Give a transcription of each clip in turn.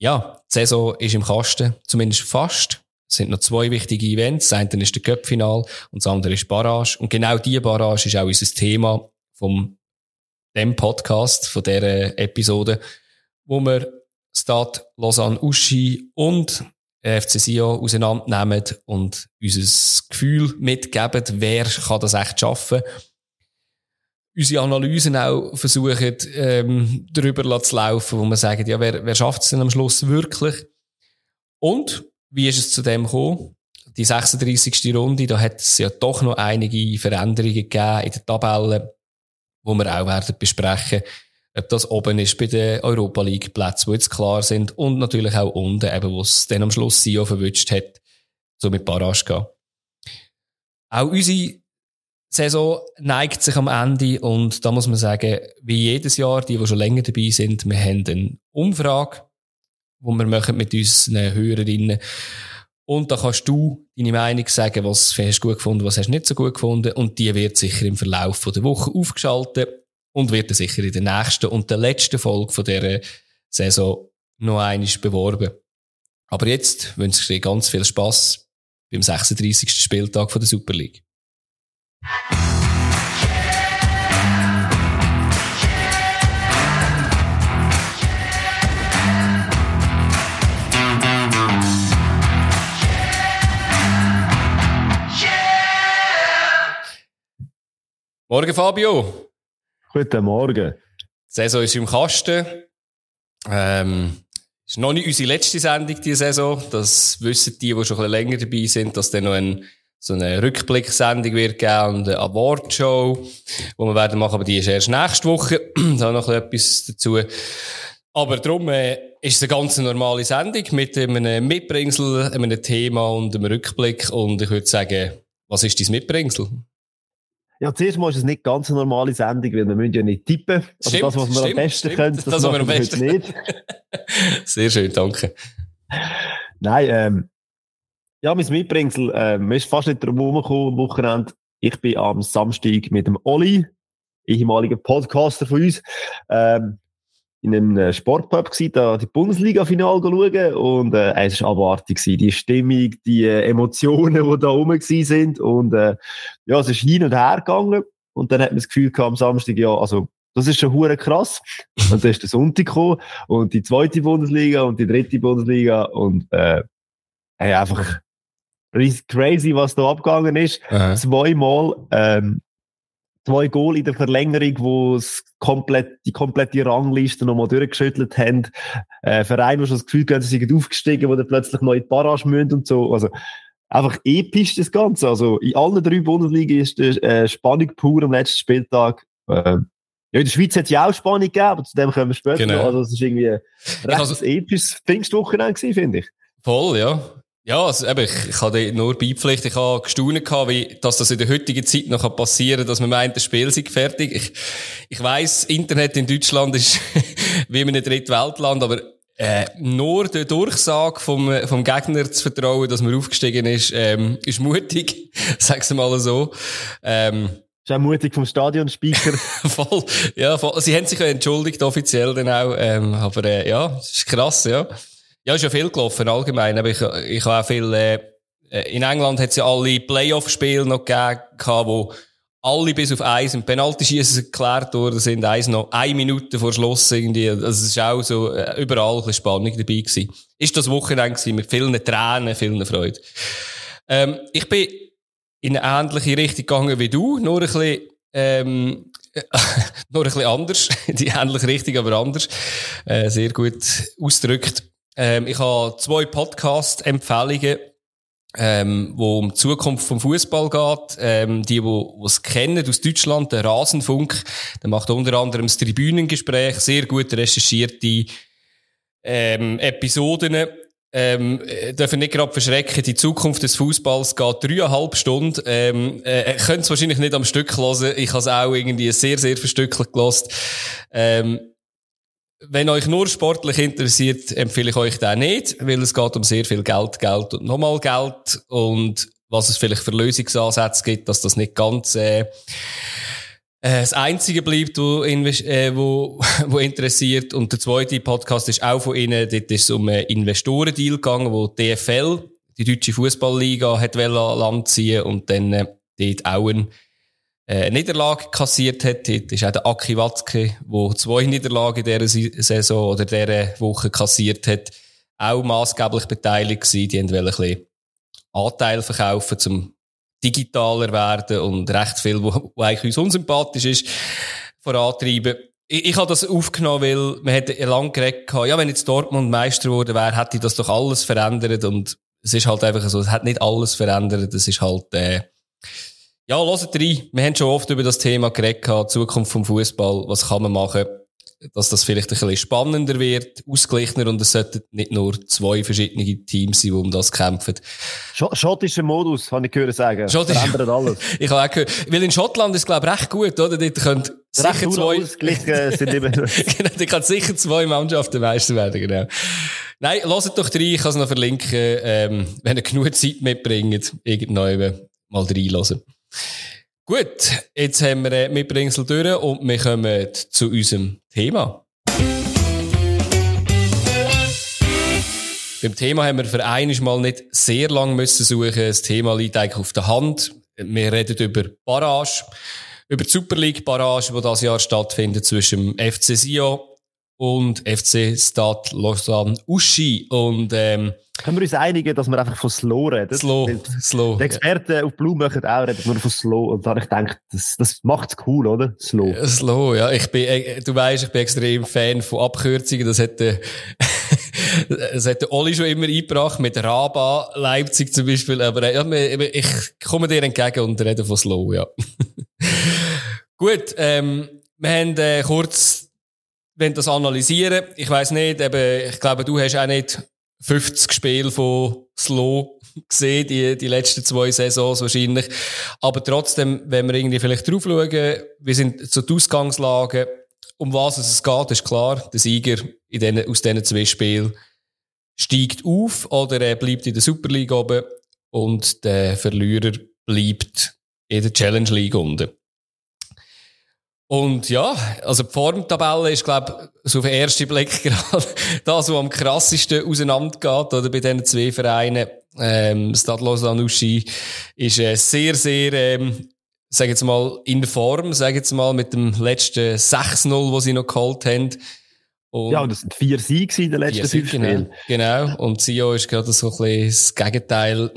ja, die Saison ist im Kasten, zumindest fast. Es sind noch zwei wichtige Events. Das eine ist der Cup-Final und das andere ist Barrage. Und genau diese Barrage ist auch unser Thema vom dem Podcast, von dieser Episode, wo wir Stade Lausanne Uschi und FC Sion auseinandernehmen und unser Gefühl mitgeben, wer kann das echt schaffen. Unsere Analysen auch versuchen, ähm, darüber zu laufen, wo man sagt, ja, wer, wer schafft es denn am Schluss wirklich? Und wie ist es zu dem gekommen? Die 36. Runde, da hat es ja doch noch einige Veränderungen gegeben in der Tabelle, wo wir auch werden besprechen ob das oben ist bei den Europa League Plätzen, die jetzt klar sind und natürlich auch unten, eben, wo es dann am Schluss Sio verwünscht hat, so mit gehen. Auch unsere Saison neigt sich am Ende und da muss man sagen, wie jedes Jahr, die, die schon länger dabei sind, wir haben eine Umfrage, wo wir machen mit unseren Hörerinnen und da kannst du deine Meinung sagen, was hast du gut gefunden, was hast du nicht so gut gefunden und die wird sicher im Verlauf der Woche aufgeschaltet und wird dann sicher in der nächsten und der letzten Folge von dieser Saison noch einmal beworben. Aber jetzt wünsche ich dir ganz viel Spaß beim 36. Spieltag von der Super League. Morgen, Fabio. Guten Morgen. Die Saison ist im Kasten. Ähm, ist noch nicht unsere letzte Sendung diese Saison. Das wissen die, die schon ein bisschen länger dabei sind, dass dann noch ein, so eine Rückblicksendung wird geben und eine Awardshow, die wir werden machen, aber die ist erst nächste Woche. da noch etwas dazu. Aber darum äh, ist es eine ganz normale Sendung mit einem Mitbringsel, einem Thema und einem Rückblick. Und ich würde sagen, was ist dein Mitbringsel? Ja, zuerst mal ist es nicht ganz eine normale Sendung, weil wir müssen ja nicht tippen. Also stimmt, das, was wir stimmt, am besten stimmt. können, das, das machen wir am besten. nicht. Sehr schön, danke. Nein, ähm, ja, mein Mitbringsel, äh, mir ist fast nicht drum herumgekommen am Wochenende. Ich bin am Samstag mit dem Olli, ehemaliger Podcaster von uns, ähm, in einem äh, Sportpub gsi, da die Bundesliga-Final schauen und äh, es war abartig gewesen. Die Stimmung, die äh, Emotionen, die da rum sind und äh, ja, es ist hin und her gegangen und dann hat man das Gefühl gehabt am Samstag, ja, also das ist schon hure krass. Und dann ist der Sonntag gekommen und die zweite Bundesliga und die dritte Bundesliga und äh, hey, einfach crazy, was da abgegangen ist. Aha. Zweimal ähm, zwei Goal in der Verlängerung, wo es komplett, die komplette Rangliste nochmal durchgeschüttelt haben. Äh, Vereine, die schon das Gefühl haben, sie sind aufgestiegen, wo dann plötzlich neu in die Barrage müssen und so. Also, einfach episch das Ganze. Also, in allen drei Bundesligen ist die äh, Spannung pur am letzten Spieltag. Äh, ja, in der Schweiz hat es ja auch Spannung gegeben, aber zu dem kommen wir später genau. Also, es ist irgendwie ein recht also, episches Pfingstwochenende gewesen, finde ich. Voll, ja. Ja, also, eben, ich, ich habe dir nur beipflichtet, ich habe gestaunt gehabt, wie, dass das in der heutigen Zeit noch passieren kann, dass man meint, das Spiel sei fertig. Ich, ich weiss, Internet in Deutschland ist wie in einem Drittweltland, aber äh, nur der Durchsage vom, vom Gegner zu vertrauen, dass man aufgestiegen ist, ähm, ist mutig, sag's mal so. Ähm, ist auch mutig vom Stadionspeaker. voll, ja, voll. Sie haben sich ja entschuldigt, offiziell dann auch, ähm, aber äh, ja, ist krass, ja. Ja, ist ja viel gelaufen, allgemein. Aber ich, ich habe auch viel, äh, in England hat es ja alle Playoff-Spiele noch gegeben, wo alle bis auf eins im Penalty-Schießen geklärt worden sind, eins noch eine Minute vor Schluss irgendwie. Also es ist auch so, äh, überall ein bisschen Spannung dabei gewesen. Ist das Wochenende gewesen, mit vielen Tränen, vielen Freude. Ähm, ich bin in eine ähnliche Richtung gegangen wie du, nur ein bisschen, ähm, nur ein bisschen anders. Die ähnliche Richtung, aber anders. Äh, sehr gut ausgedrückt. Ähm, ich habe zwei Podcast-Empfehlungen, ähm, wo um die Zukunft vom Fußball geht. Ähm, die, die es kennen aus Deutschland, der Rasenfunk, der macht unter anderem das Tribünengespräch, sehr gut recherchierte ähm, Episoden. Ähm, äh, dürfen nicht gerade verschrecken, die Zukunft des Fußballs geht dreieinhalb Stunden. Ähm, äh, könnt es wahrscheinlich nicht am Stück hören. Ich habe es auch irgendwie sehr, sehr verstückelt gelost. Ähm, wenn euch nur sportlich interessiert, empfehle ich euch den nicht, weil es geht um sehr viel Geld, Geld und nochmal Geld und was es vielleicht für Lösungsansätze gibt, dass das nicht ganz äh, äh, das einzige bleibt, wo, äh, wo, wo interessiert. Und der zweite Podcast ist auch von ihnen. Dort ist es um einen Investorendeal gegangen, wo die DFL, die deutsche Fußballliga, hat Land ziehen und dann äh, dort auch ein äh, Niederlage kassiert hat. Dort ist auch der Aki Watzke, der zwei Niederlagen in dieser Saison oder dieser Woche kassiert hat, auch maßgeblich beteiligt gewesen. Die wollten ein bisschen Anteil verkaufen, zum digitaler werden und recht viel, wo eigentlich uns unsympathisch ist, vorantreiben. Ich, ich habe das aufgenommen, weil man hätte lange geredet, ja, wenn jetzt Dortmund Meister geworden wäre, hätte das doch alles verändert und es ist halt einfach so, es hat nicht alles verändert, es ist halt, äh, ja, hört rein. Wir haben schon oft über das Thema geredet, Zukunft vom Fußball. Was kann man machen, dass das vielleicht ein bisschen spannender wird, ausgeglichener und es sollten nicht nur zwei verschiedene Teams sein, die um das kämpfen. Schottischer Modus, habe ich gehört sagen. Schottisch. Verändert alles. ich habe auch gehört. Weil in Schottland ist es, glaube ich, recht gut, oder? Dort können sicher zwei, sind immer genau, da kann sicher zwei Mannschaften Meister werden, genau. Nein, lasst doch rein, ich kann es noch verlinken, ähm, wenn ihr genug Zeit mitbringt, irgendwann mal reinlassen. Gut, jetzt haben wir mit Bringsel durch und wir kommen zu unserem Thema. Beim Thema haben wir für einiges Mal nicht sehr lang müssen suchen. Das Thema liegt eigentlich auf der Hand. Wir reden über Barrage, über die Super League Barrage, die das Jahr stattfindet zwischen dem FC Sion und FC Stade Lausanne Uschi. Und, ähm, können wir uns einigen, dass wir einfach von Slow reden? Slow, Slow. Die Experten ja. auf Blue machen auch reden nur von Slow. Und habe ich gedacht, das, das macht's cool, oder? Slow. Slow, ja. Ich bin, äh, du weißt, ich bin extrem Fan von Abkürzungen. Das hätte, das hätte Oli schon immer eingebracht, mit Raba, Leipzig zum Beispiel. Aber, äh, ja, ich komme dir entgegen und rede von Slow, ja. Gut, ähm, wir haben, äh, kurz, wenn das analysieren. Ich weiß nicht, eben, ich glaube, du hast auch nicht 50 Spiele von Slow gesehen, die, die letzten zwei Saisons wahrscheinlich. Aber trotzdem, wenn wir irgendwie vielleicht drauf schauen, wir sind zu die Ausgangslage, um was es geht, ist klar, der Sieger in den, aus diesen zwei Spielen steigt auf oder er bleibt in der Super League oben und der Verlierer bleibt in der Challenge League unten. Und ja, also die Formtabelle ist, glaube ich, so auf den ersten Blick gerade das, was am krassesten auseinandergeht, oder bei diesen zwei Vereinen. Ähm, Stade Lausanne ist äh, sehr, sehr, ähm, sag jetzt mal, in Form, sag jetzt mal, mit dem letzten 6-0, was sie noch geholt haben. Und ja, das sind vier Siege in den letzten fünf genau. Spielen. Genau. Und Sio ist gerade so ein bisschen das Gegenteil.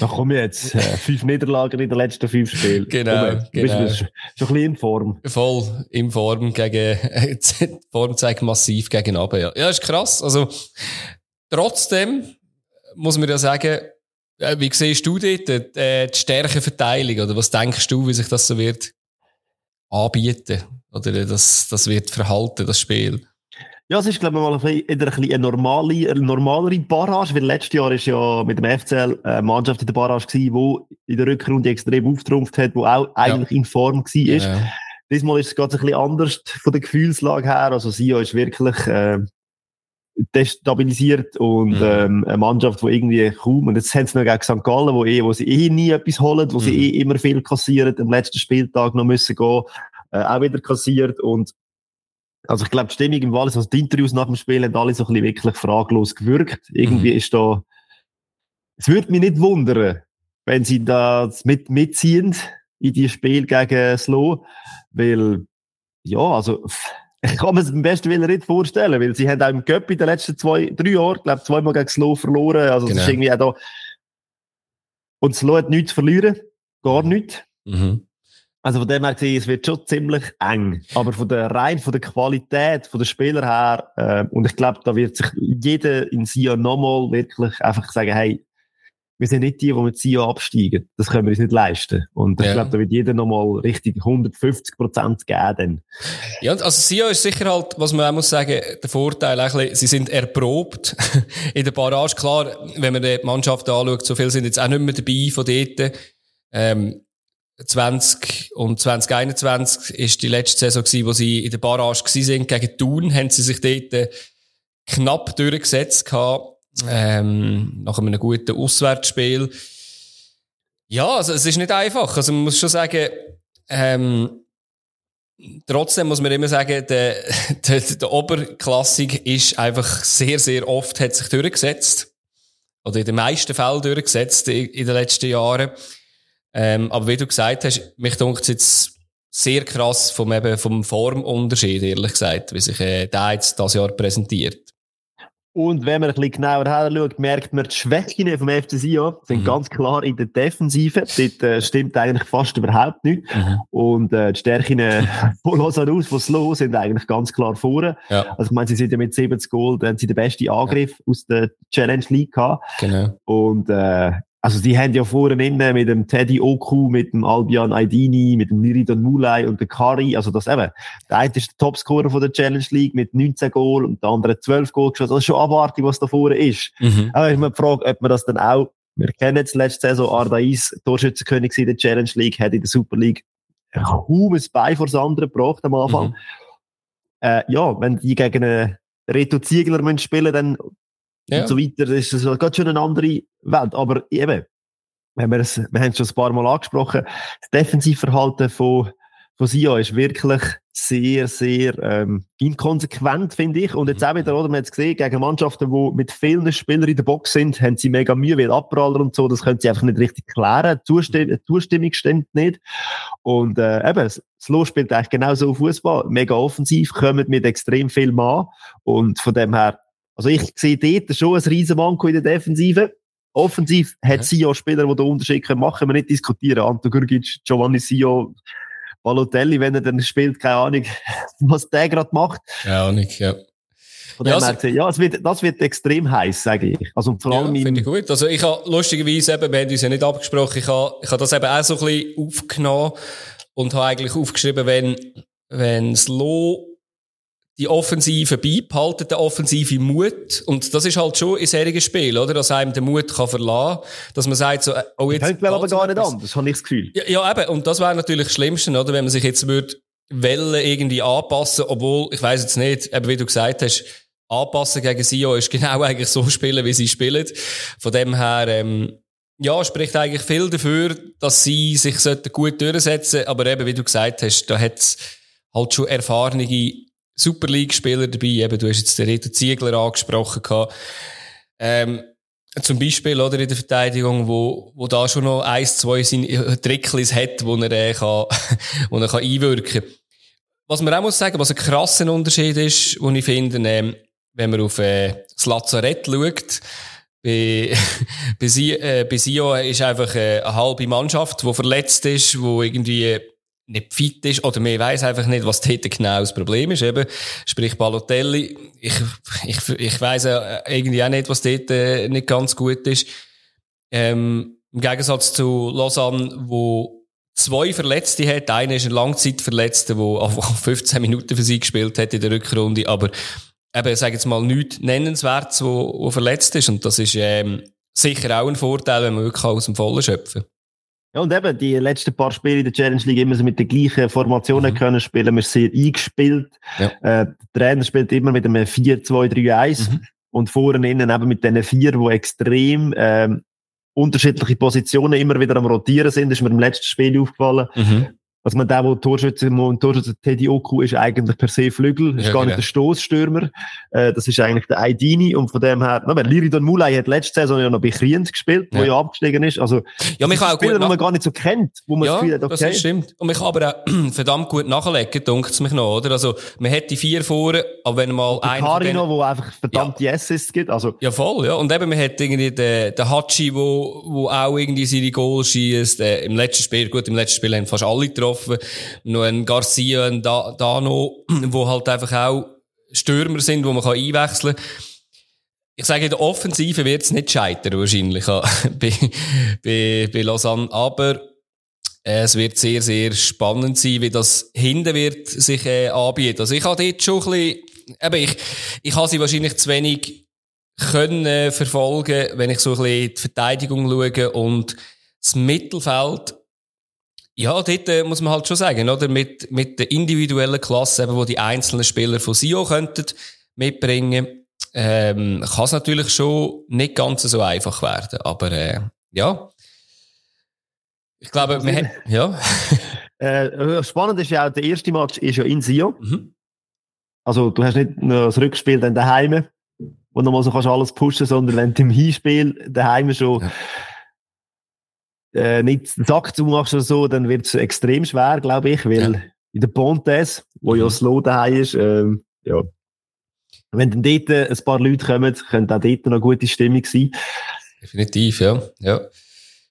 Da kommen jetzt äh, fünf Niederlagen in den letzten fünf Spielen. Genau. Komm, genau. Bist, schon ein bisschen in Form. Voll in Form gegen, die Form zeigt massiv gegen Abend, ja. Ja, ist krass. Also, trotzdem muss man ja sagen, äh, wie siehst du dort äh, die Stärkenverteilung? Oder was denkst du, wie sich das so wird anbieten? Oder das, das wird verhalten, das Spiel? Ja, es ist, glaube ich, mal ein bisschen eine, normale, eine normalere Barrage, weil letztes Jahr ist ja mit dem FCL eine Mannschaft in der Barrage gewesen, die in der Rückrunde extrem auftrumpft hat, die auch eigentlich ja. in Form war. Ja. Diesmal ist es gerade ein bisschen anders von der Gefühlslage her. Also Sia ist wirklich äh, destabilisiert und mhm. ähm, eine Mannschaft, die irgendwie kaum, und jetzt haben sie noch gegen St. Gallen, wo, eh, wo sie eh nie etwas holen, wo mhm. sie eh immer viel kassieren, am letzten Spieltag noch müssen gehen, äh, auch wieder kassiert und also ich glaube, die Stimmung im Wallis, also die Interviews nach dem Spiel haben alle so ein bisschen wirklich fraglos gewirkt. Irgendwie mhm. ist da, es würde mich nicht wundern, wenn sie da mit, mitziehen in die Spiel gegen Slow, weil, ja, also, ich kann mir es am besten Willen nicht vorstellen, weil sie haben auch im Cup in den letzten zwei, drei Jahren, glaube zweimal gegen Slow verloren, also genau. das ist irgendwie auch da, und Slow hat nichts zu verlieren, gar nichts. Mhm. Also von dem her gesehen, es wird schon ziemlich eng. Aber von der rein von der Qualität, von der Spieler her, äh, und ich glaube, da wird sich jeder in Sion nochmal wirklich einfach sagen, hey, wir sind nicht die, die mit Sion absteigen. Das können wir uns nicht leisten. Und ich ja. glaube, da wird jeder nochmal richtig 150 Prozent geben. Dann. Ja, also Sion ist sicher halt, was man auch muss sagen, der Vorteil, bisschen, sie sind erprobt in der Barrage. Klar, wenn man die Mannschaft anschaut, so viele sind jetzt auch nicht mehr dabei von dort. Ähm, 20 und 2021 ist die letzte Saison gewesen, wo sie in der Barrage gewesen sind. Gegen Thun haben sie sich dort äh, knapp durchgesetzt gehabt, ähm, nach einem guten Auswärtsspiel. Ja, also es ist nicht einfach. Also man muss schon sagen, ähm, trotzdem muss man immer sagen, der, der, der Oberklassik ist einfach sehr, sehr oft hat sich durchgesetzt. Oder in den meisten Fällen durchgesetzt in, in den letzten Jahren. Ähm, aber wie du gesagt hast, mich dunkt es jetzt sehr krass vom, eben, vom Formunterschied, ehrlich gesagt, wie sich äh, der jetzt das Jahr präsentiert. Und wenn man ein bisschen genauer hinschaut, merkt man, die Schwächen vom FC Sion sind mhm. ganz klar in der Defensive. Dort äh, stimmt eigentlich fast überhaupt nicht. Mhm. Und äh, die Stärken äh, von Lausanne von Slow sind eigentlich ganz klar vorne. Ja. Also ich meine, sie sind ja mit 70 Goal, dann haben sie den besten Angriff ja. aus der Challenge League gehabt. Genau. Und äh, also die haben ja vorne mit dem Teddy Oku, mit dem Albion Aidini, mit dem Niridon Mulay und dem Kari, also das eben, der eine ist der Topscorer von der Challenge League mit 19 Goal und der andere 12 Goal geschossen. Das ist schon abartig, was da vorne ist. Mhm. Aber ich habe mir gefragt, ob man das dann auch, wir kennen jetzt letzte Saison Ardais, Torschützenkönig in der Challenge League, hat in der Super League kaum ein Bein vor das andere gebracht am Anfang. Mhm. Äh, ja, wenn die gegen einen Reto Ziegler spielen, dann ja. und so weiter. Das ist geht schon eine andere Welt. Aber eben, wenn wir, es, wir haben es schon ein paar Mal angesprochen, das Defensivverhalten von, von Sia ist wirklich sehr, sehr ähm, inkonsequent, finde ich. Und jetzt auch wieder, oder, man hat es gesehen, gegen Mannschaften, die mit vielen Spielern in der Box sind, haben sie mega Mühe, weil Abpraller und so, das können sie einfach nicht richtig klären. Zustimm Zustimmung stimmt nicht. Und äh, eben, das Los spielt eigentlich genauso Fußball, mega offensiv, kommen mit extrem viel Mann. Und von dem her, also ich sehe dort schon ein riesen Manko in der Defensive. Offensiv hat. Sio Spieler, die den Unterschied können machen, wir nicht diskutieren. Anto Gurgic, Giovanni Sio, Balotelli, wenn er dann spielt, keine Ahnung, was der gerade macht. Ja, auch nicht, ja. Von ja, also, ja es wird, das wird extrem heiß, sage ich. Also vor allem ja, finde ich gut. Also ich habe lustigerweise eben, wir haben uns ja nicht abgesprochen, ich habe, ich habe das eben auch so ein bisschen aufgenommen und habe eigentlich aufgeschrieben, wenn, wenn das Low die Offensive beibehalten, den offensive Mut. Und das ist halt schon in solchen Spielen, oder? Dass einem der Mut kann verlassen, dass man sagt so, oh jetzt. Könnte aber gar nicht anders, habe ich das Gefühl. Ja, ja eben. Und das wäre natürlich das Schlimmste, oder? Wenn man sich jetzt würde, Wellen irgendwie anpassen, obwohl, ich weiß jetzt nicht, eben wie du gesagt hast, anpassen gegen Sio ist genau eigentlich so spielen, wie sie spielen. Von dem her, ähm, ja, spricht eigentlich viel dafür, dass sie sich gut durchsetzen sollten. Aber eben, wie du gesagt hast, da hat es halt schon erfahrene Super League-Spieler dabei. Eben, du hast jetzt den Reto Ziegler angesprochen. Gehabt. Ähm, zum Beispiel, oder, in der Verteidigung, wo, wo da schon noch eins, zwei Tricklis hat, wo er, äh, kann, wo er kann einwirken kann. Was man auch muss sagen, was ein krasser Unterschied ist, wo ich finde, ähm, wenn man auf, äh, das Lazarett schaut, bei, bei, Sie, äh, bei Sio ist einfach äh, eine halbe Mannschaft, die verletzt ist, wo irgendwie nicht fit ist, oder man weiß einfach nicht, was dort genau das Problem ist, eben. Sprich, Balotelli, ich, ich, ich weiss irgendwie auch nicht, was dort äh, nicht ganz gut ist. Ähm, Im Gegensatz zu Lausanne, wo zwei Verletzte hat. Einer ist ein Langzeitverletzter, der auf 15 Minuten für sie gespielt hat in der Rückrunde, aber eben, sag jetzt mal, nichts Nennenswertes, wo, wo verletzt ist. Und das ist ähm, sicher auch ein Vorteil, wenn man wirklich aus dem Vollen schöpfen ja, und eben, die letzten paar Spiele in der Challenge League immer so mit den gleichen Formationen mhm. können spielen. Wir sind sehr eingespielt. Ja. Äh, der Trainer spielt immer mit einem 4-2-3-1 mhm. und vorne innen eben mit diesen vier, die extrem ähm, unterschiedliche Positionen immer wieder am Rotieren sind. Das ist mir im letzten Spiel aufgefallen. Mhm. Also man, der, der Torschütze, Torschütze Teddy Oku ist eigentlich per se Flügel, ist ja, gar nicht genau. der Stoßstürmer. Äh, das ist eigentlich der Aidini und von dem her, na, Liridon Mulay hat letzte Saison ja noch bei Kriens gespielt, ja. wo ja abgestiegen ist. Also, ja, mich auch Spieler, gut man gar nicht so kennt, wo man ja, das Gefühl hat, okay. das stimmt. Und mich kann aber auch verdammt gut nachlegen, dunkt es mich noch, oder? Also, man hat die vier vorne, aber wenn mal ein Carino, wo einfach verdammt ja. Assists gibt, also. Ja, voll, ja. Und eben, man hat irgendwie den, den Hachi, wo, wo auch irgendwie seine Goals schießt, äh, im letzten Spiel, gut, im letzten Spiel haben fast alle getroffen getroffen. Noch ein Garcia, ein Dano, wo halt einfach auch Stürmer sind, wo man kann einwechseln kann. Ich sage, in der Offensive wird es nicht scheitern, wahrscheinlich, bei, bei, bei Lausanne. Aber äh, es wird sehr, sehr spannend sein, wie das hinten wird sich äh, anbieten. Also ich habe dort schon ein bisschen, eben, ich, ich habe sie wahrscheinlich zu wenig können äh, verfolgen, wenn ich so ein bisschen die Verteidigung schaue und das Mittelfeld ja, dort äh, muss man halt schon sagen, oder? Mit, mit der individuellen Klasse, eben, wo die einzelnen Spieler von SIO könnten mitbringen, ähm, kann es natürlich schon nicht ganz so einfach werden. Aber, äh, ja. Ich glaube, wir haben, ja. Äh, spannend ist ja auch, der erste Match ist ja in Sion. Mhm. Also, du hast nicht nur das Rückspiel dann daheim, wo du mal so kannst alles pushen, sondern wenn du im Hinspiel daheim schon ja äh, nicht den Sack zumachst oder so, dann wird es extrem schwer, glaube ich, weil ja. in der Pontes, wo mhm. ja Slow daheim ist, ähm, ja, wenn dann dort ein paar Leute kommen, könnte auch dort noch eine gute Stimmung sein. Definitiv, ja. ja.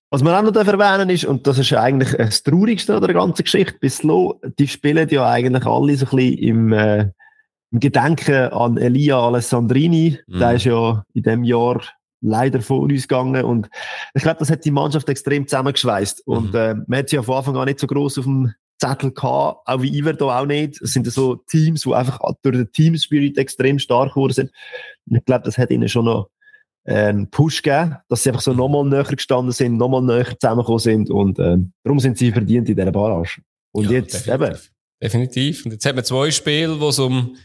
Was man auch noch erwähnen ist, und das ist eigentlich das Traurigste an der ganzen Geschichte, bis Slow, die spielen ja eigentlich alle so ein bisschen im, äh, im Gedenken an Elia Alessandrini. Mhm. Der ist ja in dem Jahr leider von uns gegangen. Und ich glaube, das hat die Mannschaft extrem zusammengeschweißt. Mhm. Und äh, man hat sie ja von Anfang an nicht so groß auf dem Zettel gehabt, auch wie Iver da auch nicht. Es sind so Teams, die einfach durch den Teamspirit extrem stark geworden sind. Und ich glaube, das hat ihnen schon noch äh, einen Push gegeben, dass sie einfach so nochmal näher gestanden sind, nochmal näher zusammengekommen sind. Und äh, darum sind sie verdient in dieser Barrage. Und ja, jetzt definitiv. eben. Definitiv. Und jetzt haben wir zwei Spiele, wo es um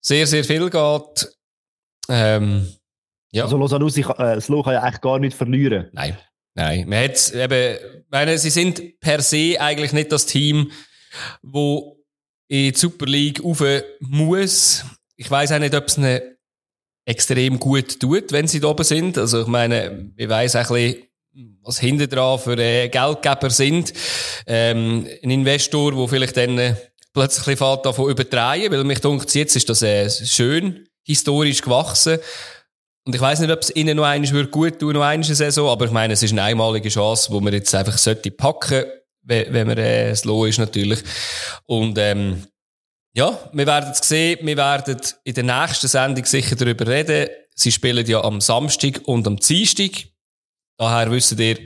sehr, sehr viel geht. Ähm, ja. Also Losanussi, äh, Slow kann ja eigentlich gar nicht verlieren. Nein, nein. Man hat eben, meine, sie sind per se eigentlich nicht das Team, wo in die Super League rauf muss. Ich weiß auch nicht, ob es eine extrem gut tut, wenn sie da oben sind. Also ich meine, ich weiß ein bisschen, was hinten dran für äh, Geldgeber sind. Ähm, ein Investor, der vielleicht dann äh, plötzlich fährt davon übertreiben, weil mich denkt, jetzt ist das äh, schön historisch gewachsen. Und ich weiß nicht, ob es ihnen noch eines würde gut tun, noch eine Saison, aber ich meine, es ist eine einmalige Chance, wo man jetzt einfach sollte packen, wenn, wenn man äh, slow ist natürlich. Und ähm, ja, wir werden es sehen, wir werden in der nächsten Sendung sicher darüber reden. Sie spielen ja am Samstag und am Dienstag. Daher wisst ihr,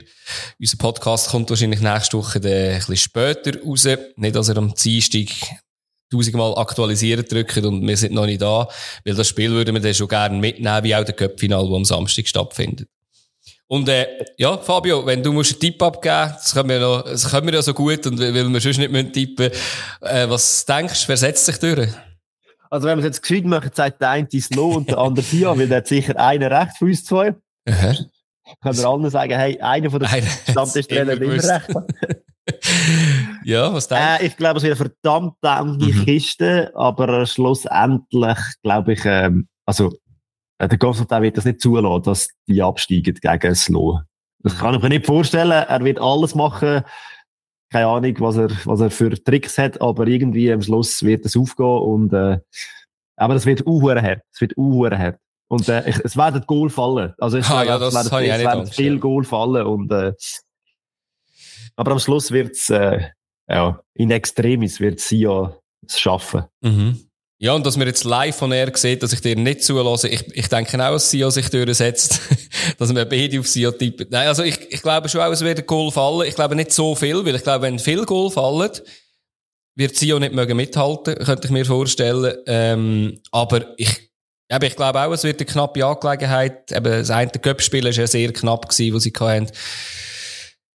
unser Podcast kommt wahrscheinlich nächste Woche ein bisschen später raus. Nicht, dass er am Dienstag tausendmal aktualisieren drücken und wir sind noch nicht da, weil das Spiel würden wir dann schon gerne mitnehmen, wie auch der Cup-Final, das am Samstag stattfindet. Und äh, ja, Fabio, wenn du musst einen Tipp abgeben, das können wir, noch, das können wir ja so gut und weil wir sonst nicht müssen tippen äh, was denkst du, wer setzt sich durch? Also wenn wir es jetzt gescheit machen, sagt der eine Slow und der andere Sia, weil der hat sicher einen recht für uns zwei. Aha. Können wir allen sagen, hey, einer von den Stammtischtrainern immer recht. Ja, was denkst du? Äh, ich glaube, es wird eine verdammt enge mhm. Kiste, aber schlussendlich glaube ich, ähm, also äh, der Konstantin wird das nicht zulassen, dass die absteigen gegen Slow. Das kann ich mir nicht vorstellen. Er wird alles machen. Keine Ahnung, was er, was er für Tricks hat, aber irgendwie am Schluss wird es aufgehen und, äh, aber es wird uhuere hart. Es wird uhuere hart. Und, äh, ich, es werden Goal fallen. Also, es, ah, ja, das werden, es werden viel Goal fallen und, äh, aber am Schluss wird's äh, ja, in Extremis wird sie ja es schaffen. Mhm. Ja, und dass wir jetzt live von er sehen, dass ich dir nicht zulasse, ich, ich denke auch, dass Sio sich durchsetzt, dass wir beide auf Sio tippen. Nein, also ich, ich glaube schon auch, es wird ein Goal fallen. Ich glaube nicht so viel, weil ich glaube, wenn viel Goal fallen, wird Sio nicht mögen mithalten, könnte ich mir vorstellen. Ähm, aber ich, aber ich glaube auch, es wird eine knappe Angelegenheit. Eben, das eine Cup-Spiel war ja sehr knapp gewesen, wo sie hatten.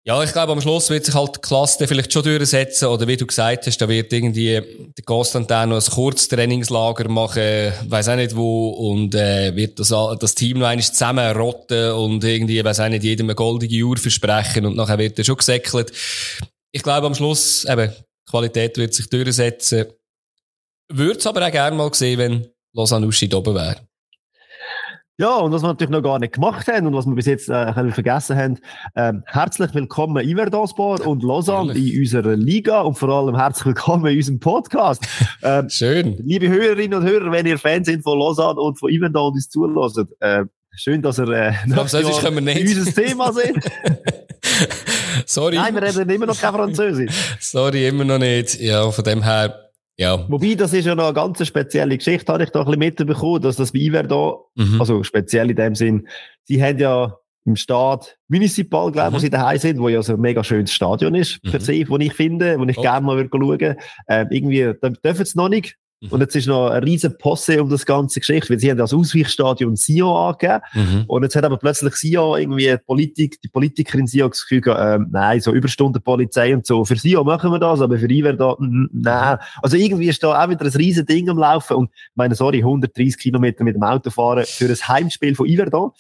Ja, ich glaube, am Schluss wird sich halt die Klasse vielleicht schon durchsetzen. Oder wie du gesagt hast, da wird irgendwie der Konstantin noch ein Kurztrainingslager machen, weiß auch nicht wo, und äh, wird das, das Team noch einmal zusammenrotten und irgendwie, weiß auch nicht, jedem eine goldige Uhr versprechen und nachher wird er schon gesäckelt. Ich glaube, am Schluss, eben, Qualität wird sich durchsetzen. Würde es aber auch gerne mal sehen, wenn Lausanne Uschi oben wäre. Ja, und was wir natürlich noch gar nicht gemacht haben und was wir bis jetzt äh, vergessen haben, ähm, herzlich willkommen Iverdanspor und Lausanne in unserer Liga und vor allem herzlich willkommen in unserem Podcast. Ähm, Schön. Liebe Hörerinnen und Hörer, wenn ihr Fans sind von Lausanne und von Iverdan und uns zulässt, äh, schön, dass ihr äh, Französisch können wir nicht. unser Thema sind. Sorry. Nein, wir reden immer noch kein Französisch. Sorry, immer noch nicht. Ja, von dem her ja. Wobei, das ist ja noch eine ganz spezielle Geschichte, habe ich da ein bisschen mitbekommen, dass das bei Iver da, mhm. also speziell in dem Sinn, sie haben ja im Staat Municipal, glaube ich, mhm. wo sie daheim sind, wo ja so ein mega schönes Stadion ist, mhm. per se, wo ich finde, wo ich oh. gerne mal würde schauen. Ähm, irgendwie, da dürfen sie noch nicht, Mhm. Und jetzt ist noch eine riesen Posse um das ganze Geschichte, weil sie haben das Ausweichstadion Sion angegeben. Mhm. Und jetzt hat aber plötzlich Sion irgendwie die Politik, die Politikerin Sion das Gefühl, ähm, nein, so Überstundenpolizei und so. Für Sion machen wir das, aber für Iver da, nein. Also irgendwie ist da auch wieder ein riesen Ding am Laufen. Und ich meine, sorry, 130 Kilometer mit dem Auto fahren für ein Heimspiel von Iver da,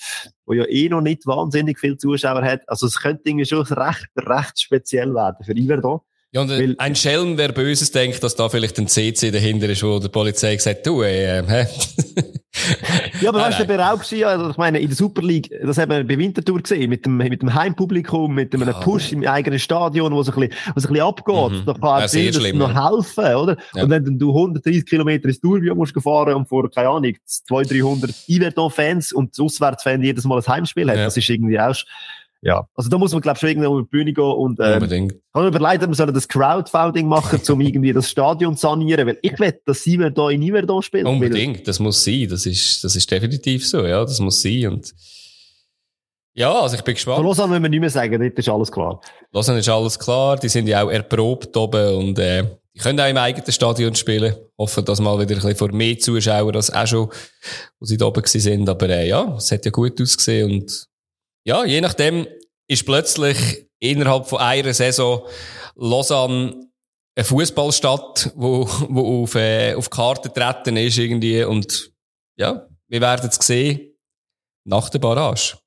wo ja eh noch nicht wahnsinnig viele Zuschauer hat. Also es könnte irgendwie schon recht, recht speziell werden für Iver da. Ja, und Weil, ein Schelm, wer Böses denkt, dass da vielleicht ein CC dahinter ist, wo der Polizei gesagt du, ey, äh, hä? ja, aber weißt du, der auch gewesen, also ich meine, in der Super League, das haben wir bei Winterthur gesehen, mit dem, mit dem Heimpublikum, mit einem ja. Push im eigenen Stadion, wo es ein bisschen, wo es ein bisschen abgeht. Mhm. Da kann ja, sehen, das noch helfen, oder? Ja. Und wenn du 130 Kilometer ins Tourbillon musst fahren und vor, keine Ahnung, 200, 300 Iverdon-Fans und das Auswärtsfan jedes Mal ein Heimspiel hat, das ist irgendwie auch, ja, also da muss man, glaube ich, schon irgendwie auf die Bühne gehen und ähm, Unbedingt. kann man überlegen, man soll das Crowdfunding machen, um irgendwie das Stadion zu sanieren, weil ich wette, dass sie da in Iverdon spielen. Unbedingt, das muss sein, das ist, das ist definitiv so, ja, das muss sein und ja, also ich bin gespannt. Von Lausanne müssen wir nicht mehr sagen, dort ist alles klar. Lausanne ist alles klar, die sind ja auch erprobt oben und äh, die können auch im eigenen Stadion spielen. Hoffen, dass mal wieder ein bisschen vor mehr Zuschauern als auch schon, wo sie da oben sind. Aber äh, ja, es hat ja gut ausgesehen und ja, je nachdem ist plötzlich innerhalb von einer Saison Lausanne eine Fußballstadt, wo, wo auf, äh, auf Karte treten ist irgendwie und ja, wir werden es sehen nach der Barrage.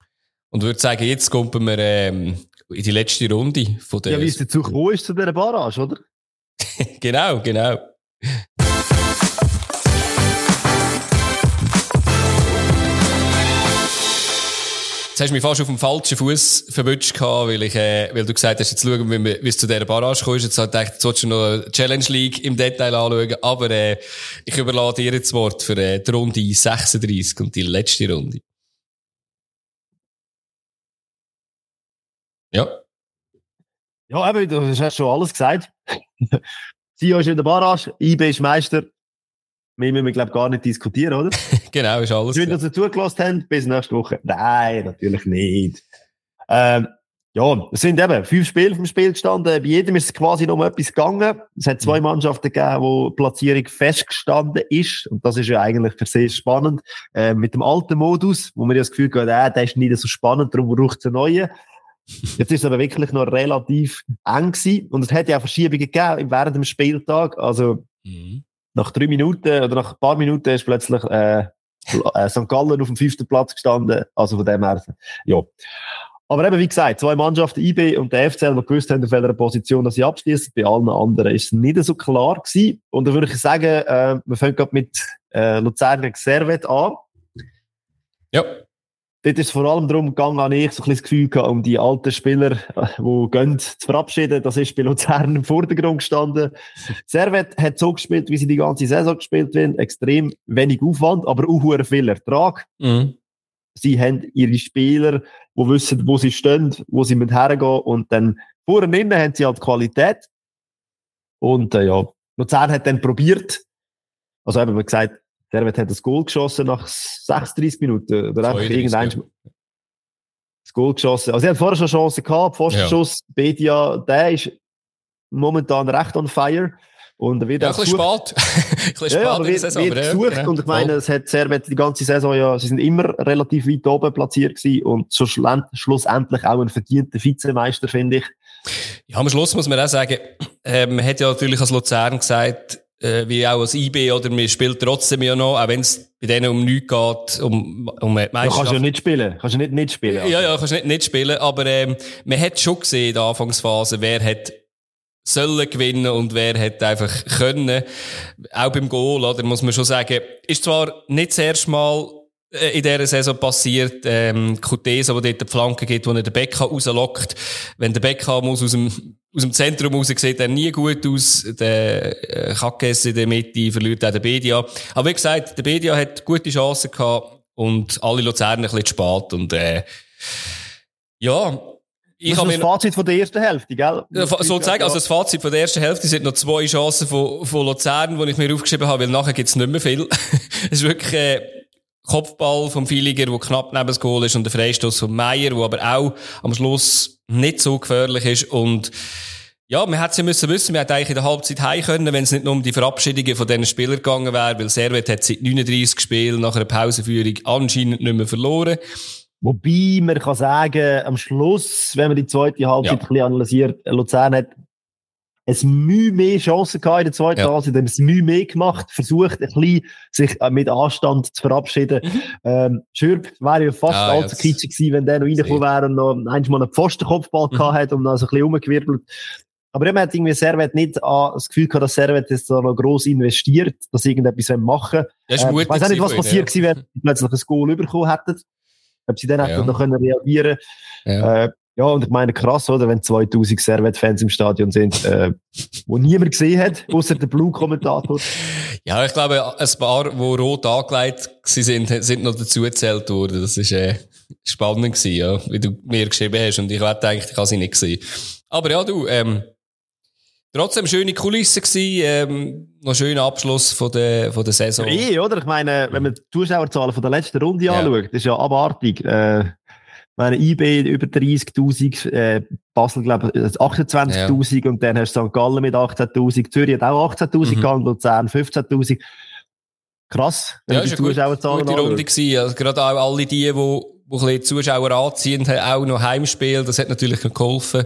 Und würde sagen, jetzt kommen wir ähm, in die letzte Runde von der. Ja, wie es dazu gekommen ist zu dieser Barrage, oder? genau, genau. Jetzt hast du mich fast auf dem falschen Fuß verwünscht weil ich, äh, weil du gesagt hast, jetzt schauen wir, wie es zu dieser Barrage kommt. Jetzt habe ich gedacht, jetzt du noch eine Challenge League im Detail anschauen. Aber, äh, ich überlade dir jetzt das Wort für äh, die Runde 36 und die letzte Runde. Ja. Ja, eben, du hast schon alles gesagt. Sio ist in der Barrage, IB ist Meister. Mehr müssen wir, glaube ich, gar nicht diskutieren, oder? genau, ist alles. Schön, dass ihr zugelassen habt. Bis nächste Woche. Nein, natürlich nicht. Ähm, ja, es sind eben fünf Spiele vom Spiel gestanden. Bei jedem ist es quasi noch etwas gegangen. Es hat zwei mhm. Mannschaften gegeben, wo die Platzierung festgestanden ist. Und das ist ja eigentlich per se spannend. Äh, mit dem alten Modus, wo man ja das Gefühl hat, äh, der ist nicht so spannend, darum braucht es einen neuen. Jetzt ist es aber wirklich noch relativ eng gewesen. Und es hat ja auch Verschiebungen gegeben während dem Spieltag. Also, mhm nach drei Minuten oder nach ein paar Minuten ist plötzlich äh, St. Gallen auf dem fünften Platz gestanden. Also von dem her, ja. Aber eben, wie gesagt, zwei Mannschaften, IB und der FCL, die gewusst haben, auf welcher Position dass sie abschließen. Bei allen anderen ist es nicht so klar gewesen. Und da würde ich sagen, äh, wir fangen gerade mit äh, Luzern gegen Servet an. Ja. Dort ist vor allem darum gegangen, habe ich so ein das Gefühl gehabt, um die alten Spieler, die gehen, zu verabschieden. Das ist bei Luzern im Vordergrund gestanden. Servet hat so gespielt, wie sie die ganze Saison gespielt haben. Extrem wenig Aufwand, aber auch viel Ertrag. Mhm. Sie haben ihre Spieler, die wissen, wo sie stehen, wo sie mit hergehen und dann vorne innen haben sie halt Qualität. Und äh, ja, Luzern hat dann probiert, also eben, wie gesagt, Servet hat das Goal geschossen nach 36 Minuten. Oder einfach irgendein ja. das Goal geschossen. Also, er hat vorher schon Chancen gehabt. Pfostenschuss, ja. Bedia, der ist momentan recht on fire. Und er wird ja, auch ein bisschen spät. ein bisschen ja, spät wird, Saison, wird gesucht. Ja, und ich meine, es hat Servet die ganze Saison ja, sie sind immer relativ weit oben platziert gewesen und so schlussendlich auch ein verdienter Vizemeister, finde ich. Ja, am Schluss muss man auch sagen, äh, man hat ja natürlich als Luzern gesagt, äh, wie auch als IB, oder man spielt trotzdem ja noch, auch wenn es bei denen um nichts geht, um, um Meisterschaft. Ja, kannst du ja nicht spielen. Kannst du nicht, nicht spielen. Also. Ja, ja, kannst du nicht, nicht spielen, aber, ähm, man hat schon gesehen in der Anfangsphase, wer hat sollen gewinnen und wer hat einfach können. Auch beim Goal, oder, muss man schon sagen, ist zwar nicht das erste Mal äh, in dieser Saison passiert, ähm, Kutesa, wo dort die Flanke geht, wo er den Becker rauslockt. Wenn der Becker muss aus dem aus dem Zentrum raus sieht er nie gut aus. Der äh, Kackes in der Mitte verliert auch der Bedia. Aber wie gesagt, der Bedia hat gute Chancen gehabt und alle Luzerner ein bisschen zu spät. Und äh, ja, ich habe das Fazit von der ersten Hälfte, gell? Sozusagen, also das Fazit von der ersten Hälfte sind noch zwei Chancen von, von Luzern, die ich mir aufgeschrieben habe, weil nachher gibt's nicht mehr viel. es ist wirklich äh, Kopfball vom Filiger, der knapp neben das Goal ist und der Freistoß von Meier, der aber auch am Schluss nicht so gefährlich ist und ja, man hätte sie müssen wissen, man hätte eigentlich in der Halbzeit heim können, wenn es nicht nur um die Verabschiedungen von diesen Spielern gegangen wäre, weil Servet hat seit 39 Spielen nach einer Pausenführung anscheinend nicht mehr verloren. Wobei man kann sagen, am Schluss, wenn man die zweite Halbzeit ja. ein bisschen analysiert, Luzern hat es Mühe mehr Chancen gehabt in der zweiten ja. Phase, es Mühe mehr gemacht, versucht ein bisschen sich äh, mit Anstand zu verabschieden. Mhm. Ähm, Schürb wäre ja fast ah, allzu kitschig gewesen, wenn der noch reingekommen wäre und noch einmal einen Pfostenkopfball mhm. gehabt hat und dann so ein bisschen rumgewirbelt. Aber man hat irgendwie Servet nicht an, das Gefühl gehabt, dass Servet jetzt da noch gross investiert, dass sie irgendetwas machen Das ist äh, Ich weiß auch nicht, was passiert gewesen wäre, wenn sie plötzlich ein Goal bekommen hätten. Ob sie dann Ja. hätten noch können reagieren Ja. äh, ja, und ich meine, krass, oder, wenn 2000 Servet-Fans im Stadion sind, äh, wo niemand gesehen hat, außer der Blue-Kommentator. Ja, ich glaube, ein paar, die rot angelegt sind, sind noch dazu gezählt worden. Das ist äh, spannend gewesen, ja, wie du mir geschrieben hast. Und ich wette eigentlich, ich habe sie nicht gesehen. Aber ja, du, ähm, trotzdem schöne Kulisse gewesen, ähm, noch schöner Abschluss von der, von der Saison. Eh, oder? Ich meine, wenn man die Zuschauerzahlen von der letzten Runde Ja. anschaut, das ist ja abartig. Äh, meine, IB über 30.000, äh, Basel, glaube ich, 28.000 und dann hast du St. Gallen mit 18.000, Zürich hat auch 18.000 Mhm. gehabt, Luzern 15.000. Krass, Ja, ist eine gute, gute Runde gewesen. Also gerade auch alle die, die, die ein Zuschauer anziehen, haben auch noch Heimspiel. Das hat natürlich geholfen.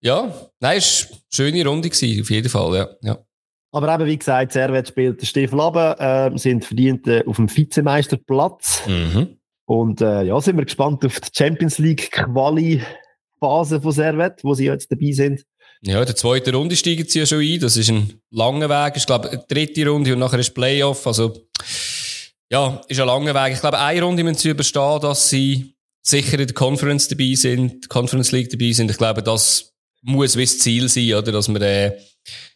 Ja, nein, es war eine schöne Runde gewesen, auf jeden Fall, ja. ja. Aber eben, wie gesagt, Servet spielt der Stiefel runter, äh, sind verdient äh, auf dem Vizemeisterplatz. Mhm. Und äh, ja, sind wir gespannt auf die Champions League Quali-Phase von Servet, wo sie jetzt dabei sind. Ja, in der zweiten Runde steigen sie ja schon ein. Das ist ein langer Weg. Ich glaube, eine dritte Runde und nachher ist Playoff. Also, ja, ist ein langer Weg. Ich glaube, eine Runde müssen sie überstehen, dass sie sicher in der Conference dabei sind, Conference League dabei sind. Ich glaube, das muss wie das Ziel sein, oder? Dass wir, äh,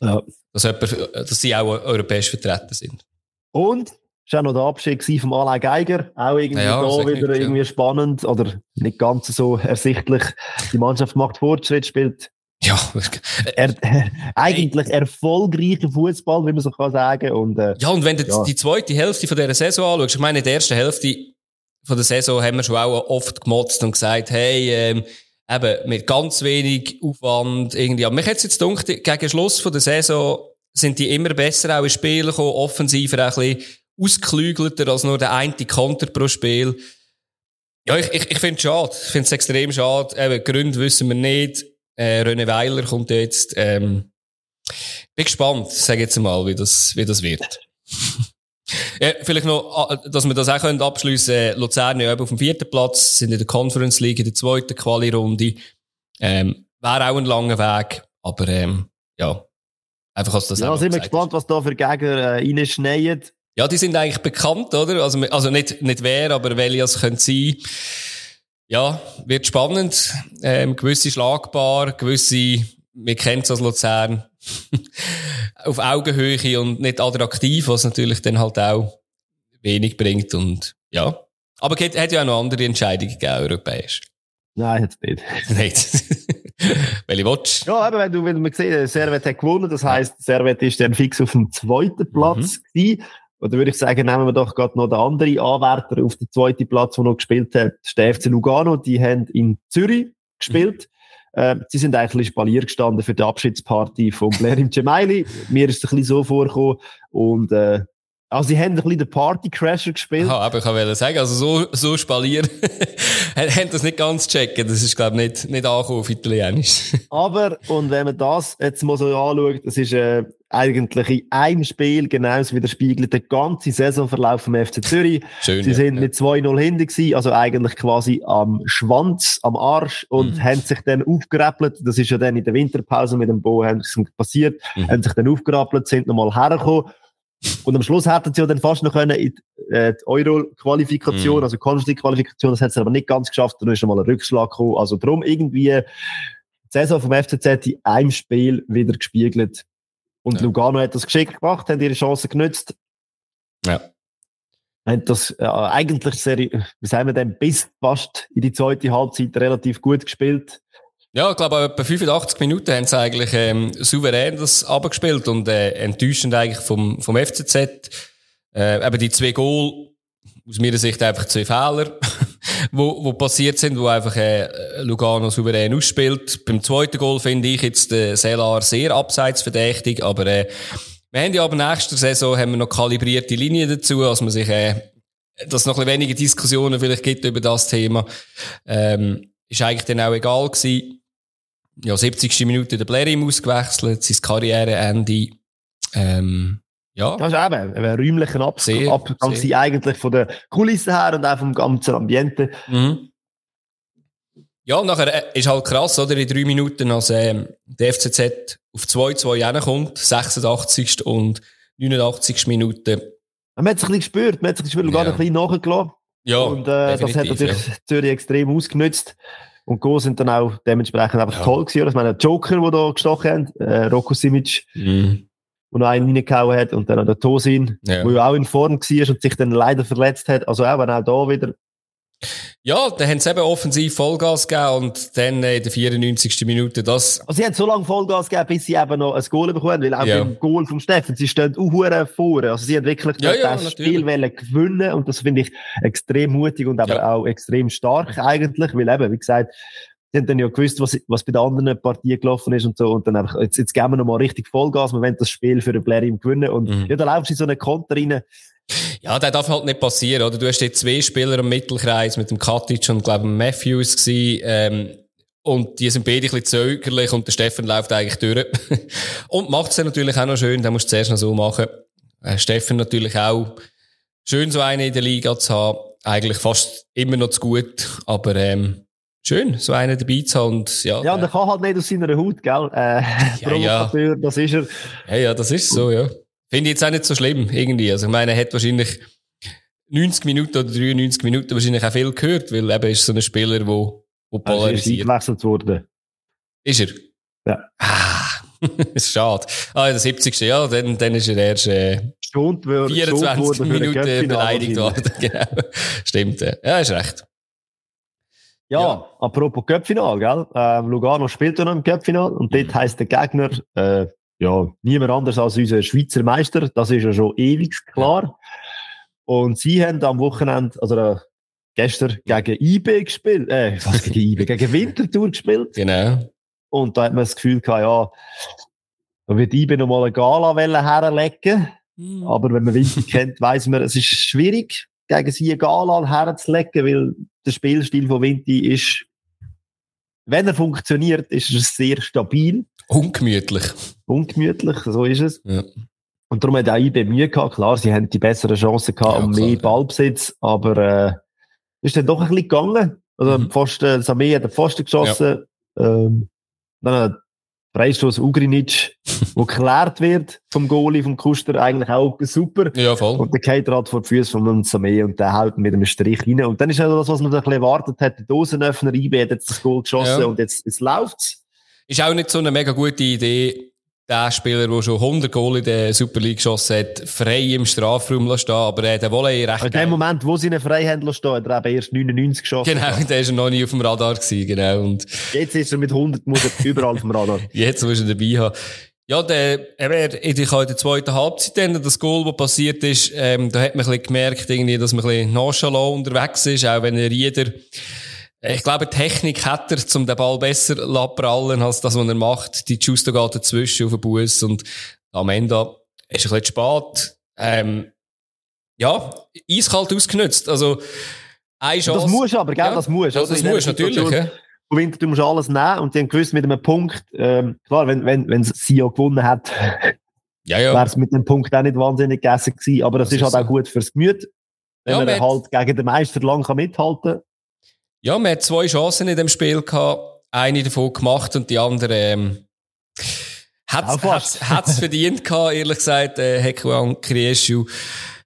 Ja. dass, jemand, dass sie auch europäisch vertreten sind. Und es war auch noch der Abschied vom Alain Geiger. Auch irgendwie Ja, da wieder nicht, ja. irgendwie spannend oder nicht ganz so ersichtlich. Die Mannschaft macht Fortschritt, spielt Ja, er, eigentlich erfolgreichen Fußball, wie man so kann sagen. Und äh, ja, und wenn du Ja. die zweite Hälfte von dieser Saison anschaust, ich meine, in der ersten Hälfte von der Saison haben wir schon auch oft gemotzt und gesagt, hey, ähm, eben, mit ganz wenig Aufwand irgendwie. Aber mich hat jetzt gedacht, gegen Schluss von der Saison sind die immer besser auch in Spielen gekommen, offensiver auch ein bisschen ausgeklügelter als nur der eine Konter pro Spiel. Ja, ich, ich, ich finde es schade. Ich finde es extrem schade. Eben, Gründe wissen wir nicht. Äh, René Weiler kommt jetzt. Ähm, bin gespannt, sage jetzt mal, wie das, wie das wird. ja, vielleicht noch, ah, dass wir das auch können abschliessen können. Luzern ja eben auf dem vierten Platz, sind in der Conference League in der zweiten Quali-Runde. Ähm, Wäre auch ein langer Weg, aber ähm, ja, einfach als das ja, sind wir gespannt, was da für Gegner äh, reinschneien. Ja, die sind eigentlich bekannt, oder? Also, also nicht, nicht wer, aber welche es können sein. Ja, wird spannend. Ähm, gewisse schlagbar, gewisse, wir kennen es als Luzern, auf Augenhöhe und nicht attraktiv, was natürlich dann halt auch wenig bringt und, ja. Aber es hat ja auch noch andere Entscheidungen gegeben, europäisch. Nein, jetzt nicht. nicht. welche du? Ja, eben, wenn du, wenn man sieht, Servet hat gewonnen, das heisst, Servet ist dann fix auf dem zweiten Platz gewesen. Oder würde ich sagen, nehmen wir doch gerade noch den anderen Anwärter auf den zweiten Platz, der noch gespielt hat, der FC Lugano. Die haben in Zürich gespielt. Äh, sie sind eigentlich Spalier gestanden für die Abschiedsparty von Blair im Gemaili. Mir ist es ein bisschen so vorgekommen. Und, äh, also sie haben ein bisschen den Party-Crasher gespielt. Ja, aber ich wollte sagen, also so, so spalieren, haben das nicht ganz checken. Das ist, glaube ich, nicht, nicht angekommen auf Italienisch. Aber, und wenn man das jetzt mal so anschaut, das ist äh, eigentlich in einem Spiel genauso widerspiegelt der ganze Saisonverlauf vom FC Zürich. Schön. Sie sind ja. mit 2-0 hinten gewesen, also eigentlich quasi am Schwanz, am Arsch und Mhm. haben sich dann aufgerappelt. Das ist ja dann in der Winterpause mit dem Bo passiert, Mhm. haben sich dann aufgerappelt, sind nochmal hergekommen. Und am Schluss hätten sie ja dann fast noch können in die, äh, die Euro-Qualifikation, Mhm. also Conference-Qualifikation, das hat sie aber nicht ganz geschafft, dann ist noch mal ein Rückschlag gekommen. Also darum irgendwie die Saison vom FCZ in einem Spiel wieder gespiegelt. Und Ja. Lugano hat das geschickt gemacht, haben ihre Chance genützt Ja. haben das äh, eigentlich sehr, wie sagen wir denn, bis fast in die zweite Halbzeit relativ gut gespielt. Ja, ich glaube, etwa 85 Minuten haben sie eigentlich ähm, souverän das abgespielt und äh, enttäuschend eigentlich vom, vom FCZ. Äh, eben die zwei Goal, aus meiner Sicht einfach zwei Fehler, wo, wo passiert sind, wo einfach äh, Lugano souverän ausspielt. Beim zweiten Goal finde ich jetzt den Selar sehr abseitsverdächtig, aber äh, wir haben ja aber nächste Saison haben wir noch kalibrierte Linien dazu, dass man sich, äh, dass noch ein weniger Diskussionen vielleicht gibt über das Thema. Ähm, ist eigentlich dann auch egal gewesen. Ja, 70. Minute der Blerim ausgewechselt, sein Karriereende. Ähm, ja. Das ist eben ein räumlicher Ab Sehr, Abgang sehr. eigentlich von der Kulisse her und auch vom ganzen Ambiente. Mhm. Ja, nachher äh, ist halt krass, oder? In drei Minuten, als ähm, der FCZ auf 2-2 reinkommt, 86. und 89. Minute. Man hat es ein bisschen gespürt, man hat es gespürt, ja. ein bisschen nachgelassen. Ja, und äh, das hat natürlich ja. Zürich extrem ausgenutzt. Und Go sind dann auch dementsprechend einfach ja. toll gewesen. Ich meine, Joker, der da gestochen haben, äh, Rocco Simic, mhm. wo noch einen reingehauen hat, und dann der Tosin, ja. wo ja auch in Form war und sich dann leider verletzt hat. Also auch, wenn auch da wieder ja, dann haben sie eben offensiv Vollgas gegeben und dann in der 94. Minute das. Also sie haben so lange Vollgas gegeben, bis sie eben noch ein Goal bekommen, weil auch ja. beim Goal vom Steffen, sie stehen auch vor. Also sie haben wirklich ja, ja, das Spiel gewinnen und das finde ich extrem mutig und aber auch extrem stark eigentlich, weil eben, wie gesagt, sie haben dann ja gewusst, was, was bei den anderen Partien gelaufen ist und so und dann einfach, jetzt, jetzt geben wir noch mal richtig Vollgas, wir wollen das Spiel für den Blair gewinnen und mhm. ja, da laufst du in so einen Konter rein, ja, das darf halt nicht passieren, oder? Du hast jetzt zwei Spieler im Mittelkreis mit dem Katic und, glaube ich, Matthews gewesen, ähm, und die sind beide ein bisschen zögerlich und der Steffen läuft eigentlich durch. und macht es natürlich auch noch schön, dann musst du zuerst noch so machen. Äh, Steffen natürlich auch schön, so einen in der Liga zu haben. Eigentlich fast immer noch zu gut, aber, ähm, schön, so einen dabei zu haben. Und, ja, ja, und er kann halt nicht aus seiner Haut, gell? Äh, ja, ja. das ist er. Ja, ja, das ist so, ja. Finde ich jetzt auch nicht so schlimm, irgendwie. Also, ich meine, er hat wahrscheinlich 90 Minuten oder 93 Minuten wahrscheinlich auch viel gehört, weil eben ist so ein Spieler, der, der polarisiert. Er ist worden. Ist er? Ja. Ah, ist schade. Ah, der 70. Ja, dann, dann ist er erst, äh, Stund 24 Minuten beleidigt worden. genau. Stimmt, ja. ja, ist recht. Ja, ja. apropos Köpfinal, gell? Ähm, Lugano spielt ja noch im Köpfinal und dort heisst der Gegner, äh, ja, niemand anders als unser Schweizer Meister. Das ist ja schon ewig klar. Und sie haben am Wochenende, also äh, gestern gegen IB gespielt, äh, was gegen IB, gegen Winterthur gespielt. Genau. Und da hat man das Gefühl gehabt, ja, da wird IB nochmal eine Gala herlegen. Mhm. Aber wenn man Winter kennt, weiss man, es ist schwierig, gegen sie eine Gala herzulegen, weil der Spielstil von Vinti ist, wenn er funktioniert, ist er sehr stabil. Ungemütlich. Ungemütlich, so ist es. Ja. Und darum hat auch IB Mühe gehabt. Klar, sie haben die besseren Chancen gehabt ja, und mehr Ballbesitz, aber äh, ist dann doch ein bisschen gegangen. Also mhm. Pfosten, Samé hat den Pfosten geschossen. Ja. Ähm, dann Freistoß Ugrinic, wo geklärt wird vom Goalie, vom Kuster, eigentlich auch super. Ja, voll. Und der geht halt vor die Füße von Samé und der haut mit einem Strich rein. Und dann ist ja das, was man ein bisschen erwartet hat. Der Dosenöffner IB hat jetzt das Goal geschossen ja. und jetzt, jetzt läuft's. Ist auch nicht so eine mega gute Idee, der Spieler, der schon 100 Goal in der Super League geschossen hat, frei im Strafraum stehen, aber er hat den Volley recht In dem Moment, wo sie ihn frei haben stehen, hat er eben erst 99 geschossen. Genau, der ist noch nie auf dem Radar gewesen, genau. Und jetzt ist er mit 100 muss er überall auf dem Radar. Jetzt muss er dabei haben. Ja, der, er, ich habe in der zweiten Halbzeit dann, das Goal, das passiert ist, ähm, da hat man ein bisschen gemerkt, irgendwie, dass man ein bisschen nonchalant unterwegs ist, auch wenn er jeder, ich glaube, Technik hat er, um den Ball besser prallen als das, was er macht. Die Justo geht dazwischen auf den Bus und am Ende ist ein bisschen spät. Ähm, ja, eiskalt ausgenutzt. Also, eine Chance. Das muss aber, gell? Ja, das muss. Also, das muss natürlich, ja. Du Winter, du musst alles nehmen und die haben gewusst, mit einem Punkt, ähm, klar, wenn, wenn, wenn sie ja gewonnen hat, ja, ja. wäre es mit dem Punkt auch nicht wahnsinnig gegessen gewesen. Aber das, das ist halt so. auch gut fürs Gemüt. Wenn ja, man halt gegen den Meister lang kann mithalten ja, man hat zwei Chancen in dem Spiel gehabt. Eine davon gemacht und die andere, ähm, hat's, hat's, verdient gehabt, ehrlich gesagt, äh, Hekuan Krieschu.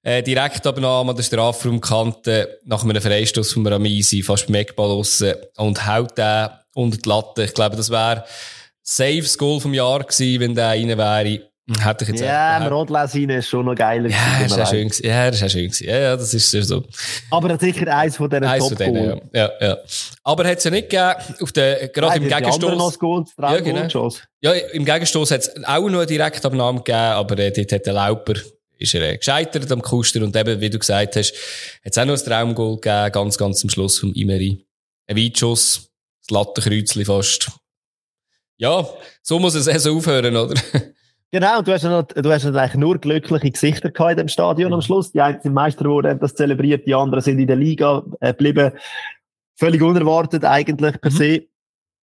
Äh, Direktabnahme an der Strafraumkante nach einem Freistoß von Ramisi, fast beim Eckball raus, und haut den unter die Latte. Ich glaube, das wäre safe das Goal vom Jahr gewesen, wenn der rein wäre. Hätte ich jetzt ja, im Rodlesine ist schon noch geiler. Ja, ist ja schön. Ja, ist ja schön. Ja, ja, das ist so. Aber sicher eins von diesen eins top von denen, ja. ja, ja. Aber hat es ja nicht gegeben, auf der, gerade Nein, im Gegenstoß. Ja, genau. Ja, im Gegenstoß hat es auch noch eine Direktabnahme gegeben, aber äh, dort hat der Lauper, ist er äh, gescheitert am Kuster und eben, wie du gesagt hast, hat es auch noch ein Traumgoal gegeben, ganz, ganz am Schluss vom Imeri. Ein Weitschuss, das Lattenkreuzli fast. Ja, so muss es also aufhören, oder? Genau, und du hast, noch, du hast eigentlich nur glückliche Gesichter gehabt in dem Stadion am Schluss. Die einen sind Meister geworden, haben das zelebriert, die anderen sind in der Liga äh, geblieben. Völlig unerwartet eigentlich per mhm. se.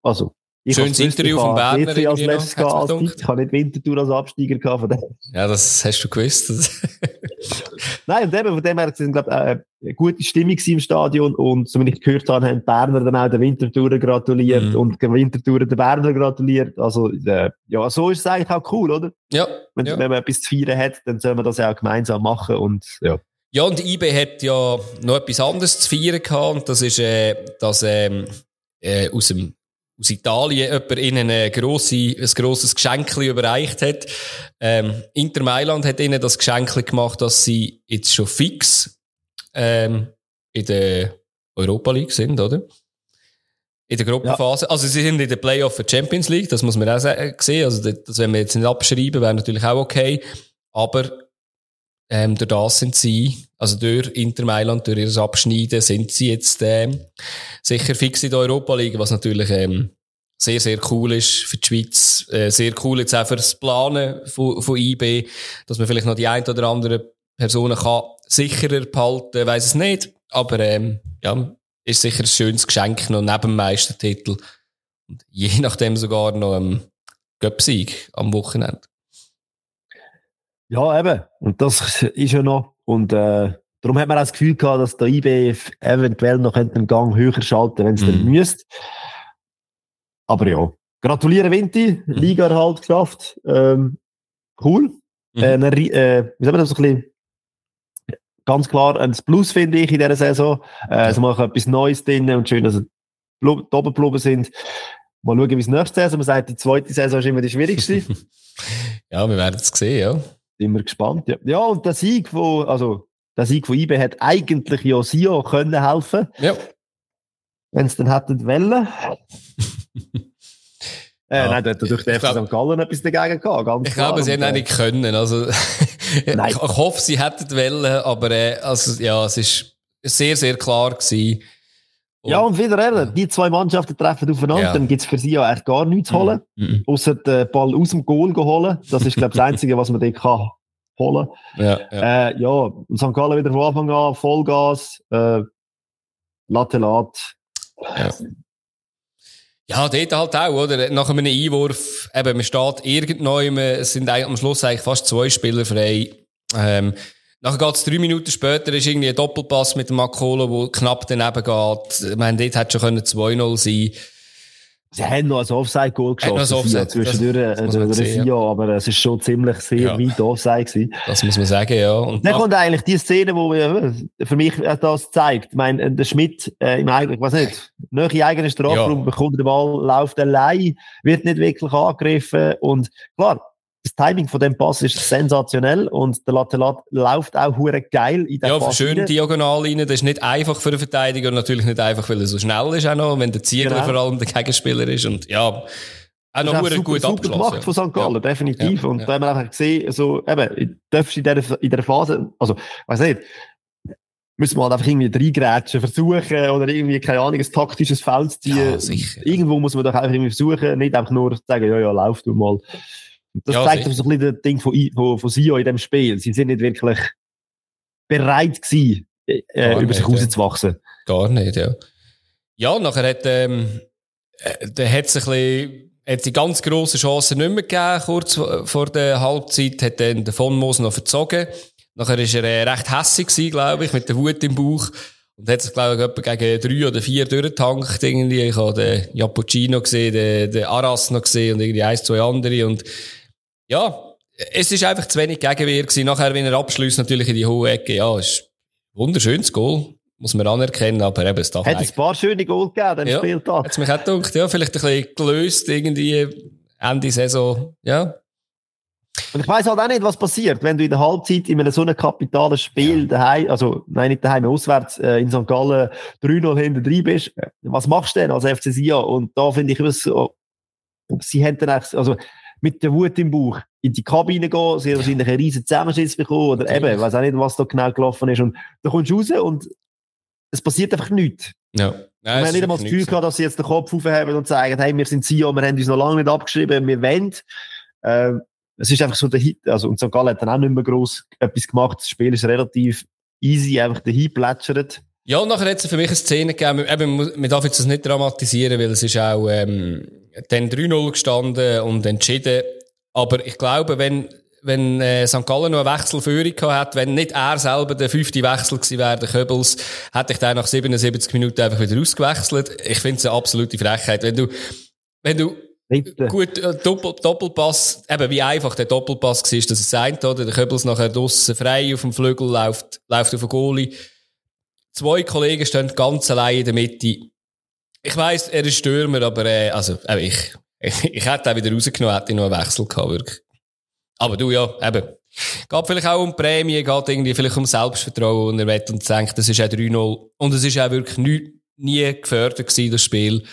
Also, Ich Schönes Interview von Berner. Ich, als letztes als ich habe nicht Wintertour als Absteiger gehabt von dem. Ja, das hast du gewusst. Nein, und eben, von dem her, es glaube äh, eine gute Stimmung im Stadion und so wie ich gehört habe, haben die Berner dann auch der Wintertour gratuliert mhm. und der Wintertour der Berner gratuliert. Also, äh, ja, so ist es eigentlich auch cool, oder? Ja. Wenn, ja. wenn man etwas zu feiern hat, dann soll man das ja auch gemeinsam machen und, ja. Ja, und IB hat ja noch etwas anderes zu feiern gehabt und das ist, äh, dass, ähm, äh, aus dem aus Italien jemand ihnen ein, grosse, ein grosses Geschenk überreicht hat. Ähm, Inter Mailand hat ihnen das Geschenk gemacht, dass sie jetzt schon fix ähm, in der Europa League sind, oder? In der Gruppenphase. Ja. Also sie sind in der Playoff für Champions League, das muss man auch sehen. Also das, wenn wir jetzt nicht abschreiben, wäre natürlich auch okay. Aber ähm, durch das sind sie, also durch Inter Mailand, durch ihr Abschneiden, sind sie jetzt ähm, sicher fix in der Europa League, was natürlich ähm, sehr, sehr cool ist für die Schweiz. Äh, sehr cool jetzt auch für das Planen von, von IB, dass man vielleicht noch die ein oder andere Personen kann sicherer behalten, weiß es nicht. Aber ähm, ja, ist sicher ein schönes Geschenk noch neben dem Meistertitel. Und je nachdem sogar noch ein Göpsieg am Wochenende. Ja, eben. Und das ist ja noch. Und äh, darum hat man auch das Gefühl gehabt, dass der IB eventuell noch einen Gang höher schalten wenn es mm. dann mhm. müsste. Aber ja, gratuliere Vinti, mm. Liga-Erhalt geschafft. Ähm, cool. Mm. Äh, eine, äh, wie sagen wir das so ein bisschen? Ganz klar ein Plus, finde ich, in dieser Saison. Äh, sie machen etwas Neues drin und schön, dass sie geblieben sind. Mal schauen, wie es nächste Saison. Man sagt, die zweite Saison ist immer die schwierigste. ja, wir werden es sehen, ja. Sind wir gespannt. Ja, ja und der Sieg von, also, der Sieg von IB hat eigentlich ja Sio können helfen. Ja. Wenn es dann hätten wollen. Äh, ja. Nein, da hat durch den FC St. Gallen etwas dagegen gehabt. Ganz ich glaube, sie hätten auch nicht können. Also, ich, hoffe, sie hätten wollen, aber äh, also, ja, es ist sehr, sehr klar gewesen. Und, ja, und wieder eben, die zwei Mannschaften treffen aufeinander, ja. dann gibt's für sie ja echt gar nichts zu holen. Mhm. mhm. Außer den Ball aus dem Goal holen. Das ist, glaube ich, das Einzige, was man dort kann holen. Ja, ja. Äh, ja, St. Gallen wieder von Anfang an, Vollgas, äh, Latte Lat. Ja. Ja, dort halt auch, oder? Nach einem Einwurf, eben, man steht irgendwo, es sind am Schluss eigentlich fast zwei Spieler frei. Ähm, nachher geht's drei Minuten später, ist irgendwie ein Doppelpass mit dem Makolo, wo knapp daneben geht. Ich meine, dort hätte schon 2-0 sein. Sie haben noch ein Offside-Goal geschossen. Offside. Zwischendurch der Vier, ja. aber es ist schon ziemlich sehr ja. weit Offside gewesen. Das muss man sagen, ja. Und dann kommt eigentlich die Szene, wo wir, für mich das zeigt. Ich meine, der Schmidt, äh, im eigenen, ich weiß nicht, nahe eigenen Strafraum ja. bekommt den Ball, läuft allein, wird nicht wirklich angegriffen und klar, das Timing von dem Pass ist sensationell und der Latelat läuft auch hure geil in der Ja, Pass schön rein. diagonal rein. Das ist nicht einfach für den Verteidiger und natürlich nicht einfach, weil er so schnell ist auch noch, wenn der Ziegler genau. vor allem der Gegenspieler ist und ja, auch noch hure gut super gemacht von St. Gallen, ja. definitiv. Ja. Und ja. da haben wir einfach gesehen, so, eben, darfst in dieser, in dieser Phase, also, weiß nicht, müssen wir halt einfach irgendwie reingrätschen, versuchen, oder irgendwie, keine Ahnung, ein taktisches Feld zu ziehen. Ja, sicher. Irgendwo muss man doch einfach irgendwie versuchen, nicht einfach nur sagen, ja, ja, lauf du mal. Das ja, zeigt so ein bisschen das Ding von, von, von Sio in dem Spiel. Sie sind nicht wirklich bereit gewesen, äh, über nicht, sich rauszuwachsen. Gar nicht, ja. Ja, nachher hat, ähm, äh, der hat sich ein bisschen, hat die ganz grossen Chancen nicht mehr gegeben, kurz vor der Halbzeit, hat dann den Von Moos noch verzogen. Nachher war er äh, recht hässig gewesen, glaube ich, mit der Wut im Bauch. Und hat sich, glaube ich, etwa gegen drei oder vier durchgetankt, irgendwie. Ich habe den Japuccino gesehen, den, den Aras noch gesehen und irgendwie eins, zwei andere. Und ja, es ist einfach zu wenig Gegenwehr gewesen. Nachher, wenn er abschließt, natürlich in die hohe Ecke. Ja, ist ein wunderschönes Goal. Muss man anerkennen, aber eben, es darf Hat ein paar schöne Goal gegeben, den ja, Spieltag. Hat's mich auch gedacht, ja, vielleicht ein bisschen gelöst, irgendwie, Ende Saison, ja. Und ich weiss halt auch nicht, was passiert, wenn du in der Halbzeit in einem so einem kapitalen Spiel ja. daheim, also, nein, nicht daheim, auswärts, äh, in St. Gallen 3-0 hinter drin bist. Was machst du denn als FC Sia? Und da finde ich, was, so, sie haben dann eigentlich, also, mit der Wut im Bauch in die Kabine gehen, sie haben wahrscheinlich einen riesen Zusammenschiss bekommen oder eben, ich weiß auch nicht, was da genau gelaufen ist. Und da kommst du raus und es passiert einfach nichts. Ja. Nein, wir haben nicht einmal das Gefühl gehabt, dass sie jetzt den Kopf aufheben und sagen, hey, wir sind Sion, wir haben uns noch lange nicht abgeschrieben, wir wollen. Ähm, es ist einfach so der Hit, also, und St. Gallen hat dann auch nicht mehr gross etwas gemacht. Das Spiel ist relativ easy, einfach dahin plätschert. Ja, und nachher hat es für mich eine Szene gegeben, eben, man darf jetzt das nicht dramatisieren, weil es ist auch, ähm, dann 3-0 gestanden und entschieden. Aber ich glaube, wenn, wenn äh, St. Gallen noch eine Wechselführung gehabt hat, wenn nicht er selber der fünfte Wechsel gewesen wäre, der Köbels, hätte ich den nach 77 Minuten einfach wieder ausgewechselt. Ich finde es eine absolute Frechheit. Wenn du, wenn du Bitte. Gut, äh, Doppel, Doppelpass, eben wie einfach der Doppelpass war, dass es sein, oder? Der Köbels nachher draussen frei auf dem Flügel läuft, läuft auf den Goalie. Zwei Kollegen stehen ganz allein in der Mitte. Ich weiss, er ist Stürmer, aber, äh, also, äh, ich, ich, ich hätte auch wieder rausgenommen, hätte ich noch einen Wechsel gehabt, wirklich. Aber du, ja, eben. Geht vielleicht auch um Prämie, geht irgendwie vielleicht um Selbstvertrauen und er wird und denkt, das ist auch 3-0. Und es ist auch wirklich nie, nie gefördert gewesen, das Spiel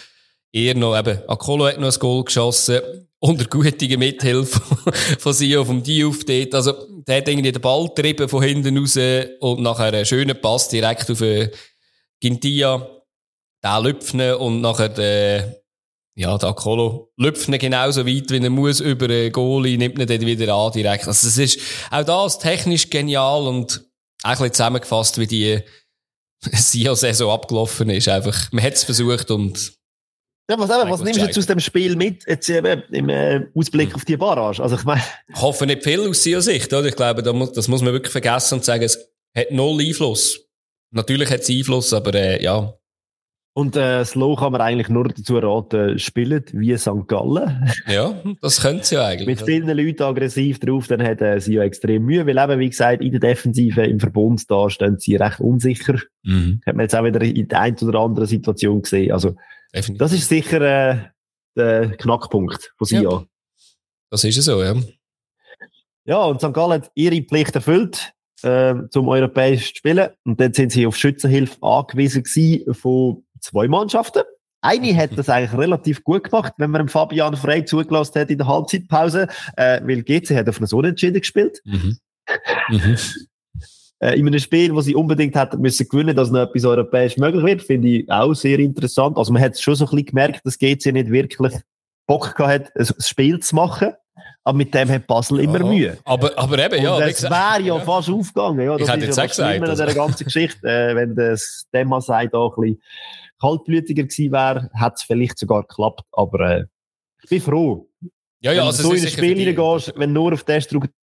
eher noch eben, Akolo hat noch ein Goal geschossen, unter guter Mithilfe von Sio, vom Diouf dort. Also, der hat irgendwie den Ball getrieben von hinten raus und nachher einen schönen Pass direkt auf äh, Gintia, den lüpfen und nachher den, ja, der Akolo lüpfen genauso weit, wie er muss über den Goalie, nimmt ihn dann wieder an direkt. Also, es ist auch das technisch genial und auch ein zusammengefasst, wie die Sio-Saison abgelaufen ist. Einfach, man hat es versucht und ja, was, eben, was nimmst du jetzt aus dem Spiel mit, jetzt eben im äh, Ausblick hm. auf die Barrage? Also ich meine... Ich hoffe nicht viel aus ihrer Sicht, oder? Ich glaube, das muss man wirklich vergessen und sagen, es hat null Einfluss. Natürlich hat es Einfluss, aber äh, ja. Und äh, Slow kann man eigentlich nur dazu raten, spielen wie St. Gallen. Ja, das können sie ja eigentlich. Mit vielen Leuten aggressiv drauf, dann hat äh, sie ja extrem Mühe, weil eben, wie gesagt, in der Defensive im Verbund da stehen sie recht unsicher. Mhm. Hat man jetzt auch wieder in der einen oder anderen Situation gesehen. Also Definitiv. Das ist sicher äh, der Knackpunkt von Sia. Ja. Das ist es so, ja. Ja, und St. Gallen hat ihre Pflicht erfüllt, äh, zum europäisch zu spielen. Und dann sind sie auf Schützenhilfe angewiesen gewesen von zwei Mannschaften. Eine hat das eigentlich relativ gut gemacht, wenn man Fabian Frey zugelassen hat in der Halbzeitpause, äh, weil GC hat auf einen Unentschieden gespielt. Mhm. Mhm äh, in einem Spiel, wo sie unbedingt hätten müssen gewinnen, dass noch etwas europäisch möglich wird, finde ich auch sehr interessant. Also man hat schon so ein bisschen gemerkt, dass GC nicht wirklich Bock gehabt hat, ein Spiel zu machen. Aber mit dem hat Basel ja, immer Mühe. Aber, aber eben, ja. Das wäre ja, fast aufgegangen. Ja, das ich ist ja das gesagt, also. der ganzen Geschichte. Äh, wenn das Demasei da ein bisschen kaltblütiger gewesen wäre, hätte es vielleicht sogar geklappt. Aber äh, ich bin froh. Ja, ja, also wenn du so in ein Spiel reingehst, wenn du nur auf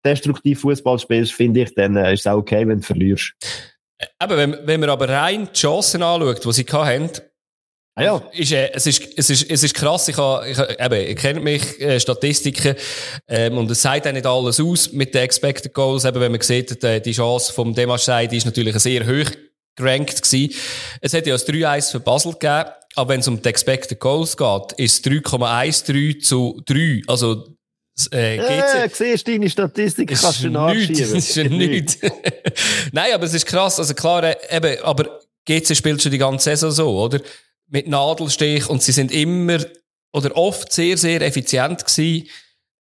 destruktiv Fußball spielst, finde ich, dann äh, ist es auch okay, wenn du verlierst. Aber wenn, wenn man aber rein die Chancen anschaut, die sie hatten, ah, ja. Ist, äh, es, ist, es, ist, es ist krass, ich, habe, ich, eben, ich kenne mich, äh, Statistiken, ähm, und es sagt auch nicht alles aus mit den Expected Goals, eben, wenn man sieht, die, die Chance vom Demaschei, die ist natürlich sehr hoch gerankt gewesen. Es hat ja ein 3-1 für Basel gegeben, aber wenn es um die Expected Goals geht, ist es 3,13 zu 3. Also, äh, äh, GC, siehst du deine Statistik, kannst du nachschieben. Das ist ja nichts. Nein, aber es ist krass, also klar, äh, eben, aber GC spielt schon die ganze Saison so, oder? Mit Nadelstich und sie sind immer oder oft sehr, sehr effizient gewesen.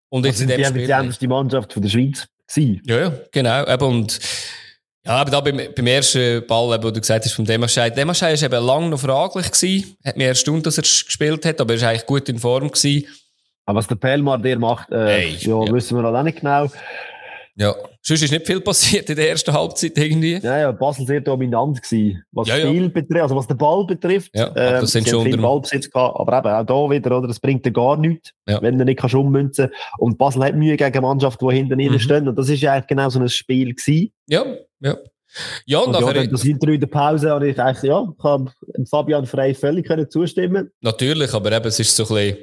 Und jetzt also in dem die effizienteste Mannschaft von der Schweiz gewesen. Ja, ja, genau. Eben, und ja, aber da beim, beim ersten Ball, wo du gesagt hast, vom Demaschei. Demaschei war eben lange noch fraglich gewesen. Hat mir erstaunt, dass er gespielt hat, aber er war eigentlich gut in Form gewesen. Aber was der Pelmar der macht, äh, hey, ja, ja, wissen wir noch nicht genau. Ja, sonst ist nicht viel passiert in der ersten Halbzeit irgendwie. Ja, ja, Basel sehr dominant gewesen. Was ja, Spiel ja. betrifft, also was den Ball betrifft. Ja, ähm, das sind schon viel Ballbesitz gehabt, aber eben auch da wieder, oder? Das bringt dir gar nichts, ja. wenn du nicht kannst ummünzen. Und Basel hat Mühe gegen Mannschaften, die hinten mhm. stehen. Und das ist ja eigentlich genau so ein Spiel gewesen. Ja, ja. Ja, und, und nachher... Ja, das Interview in der Pause habe ich eigentlich, ja, kann Fabian Frey völlig können zustimmen. Natürlich, aber eben, es ist so ein bisschen,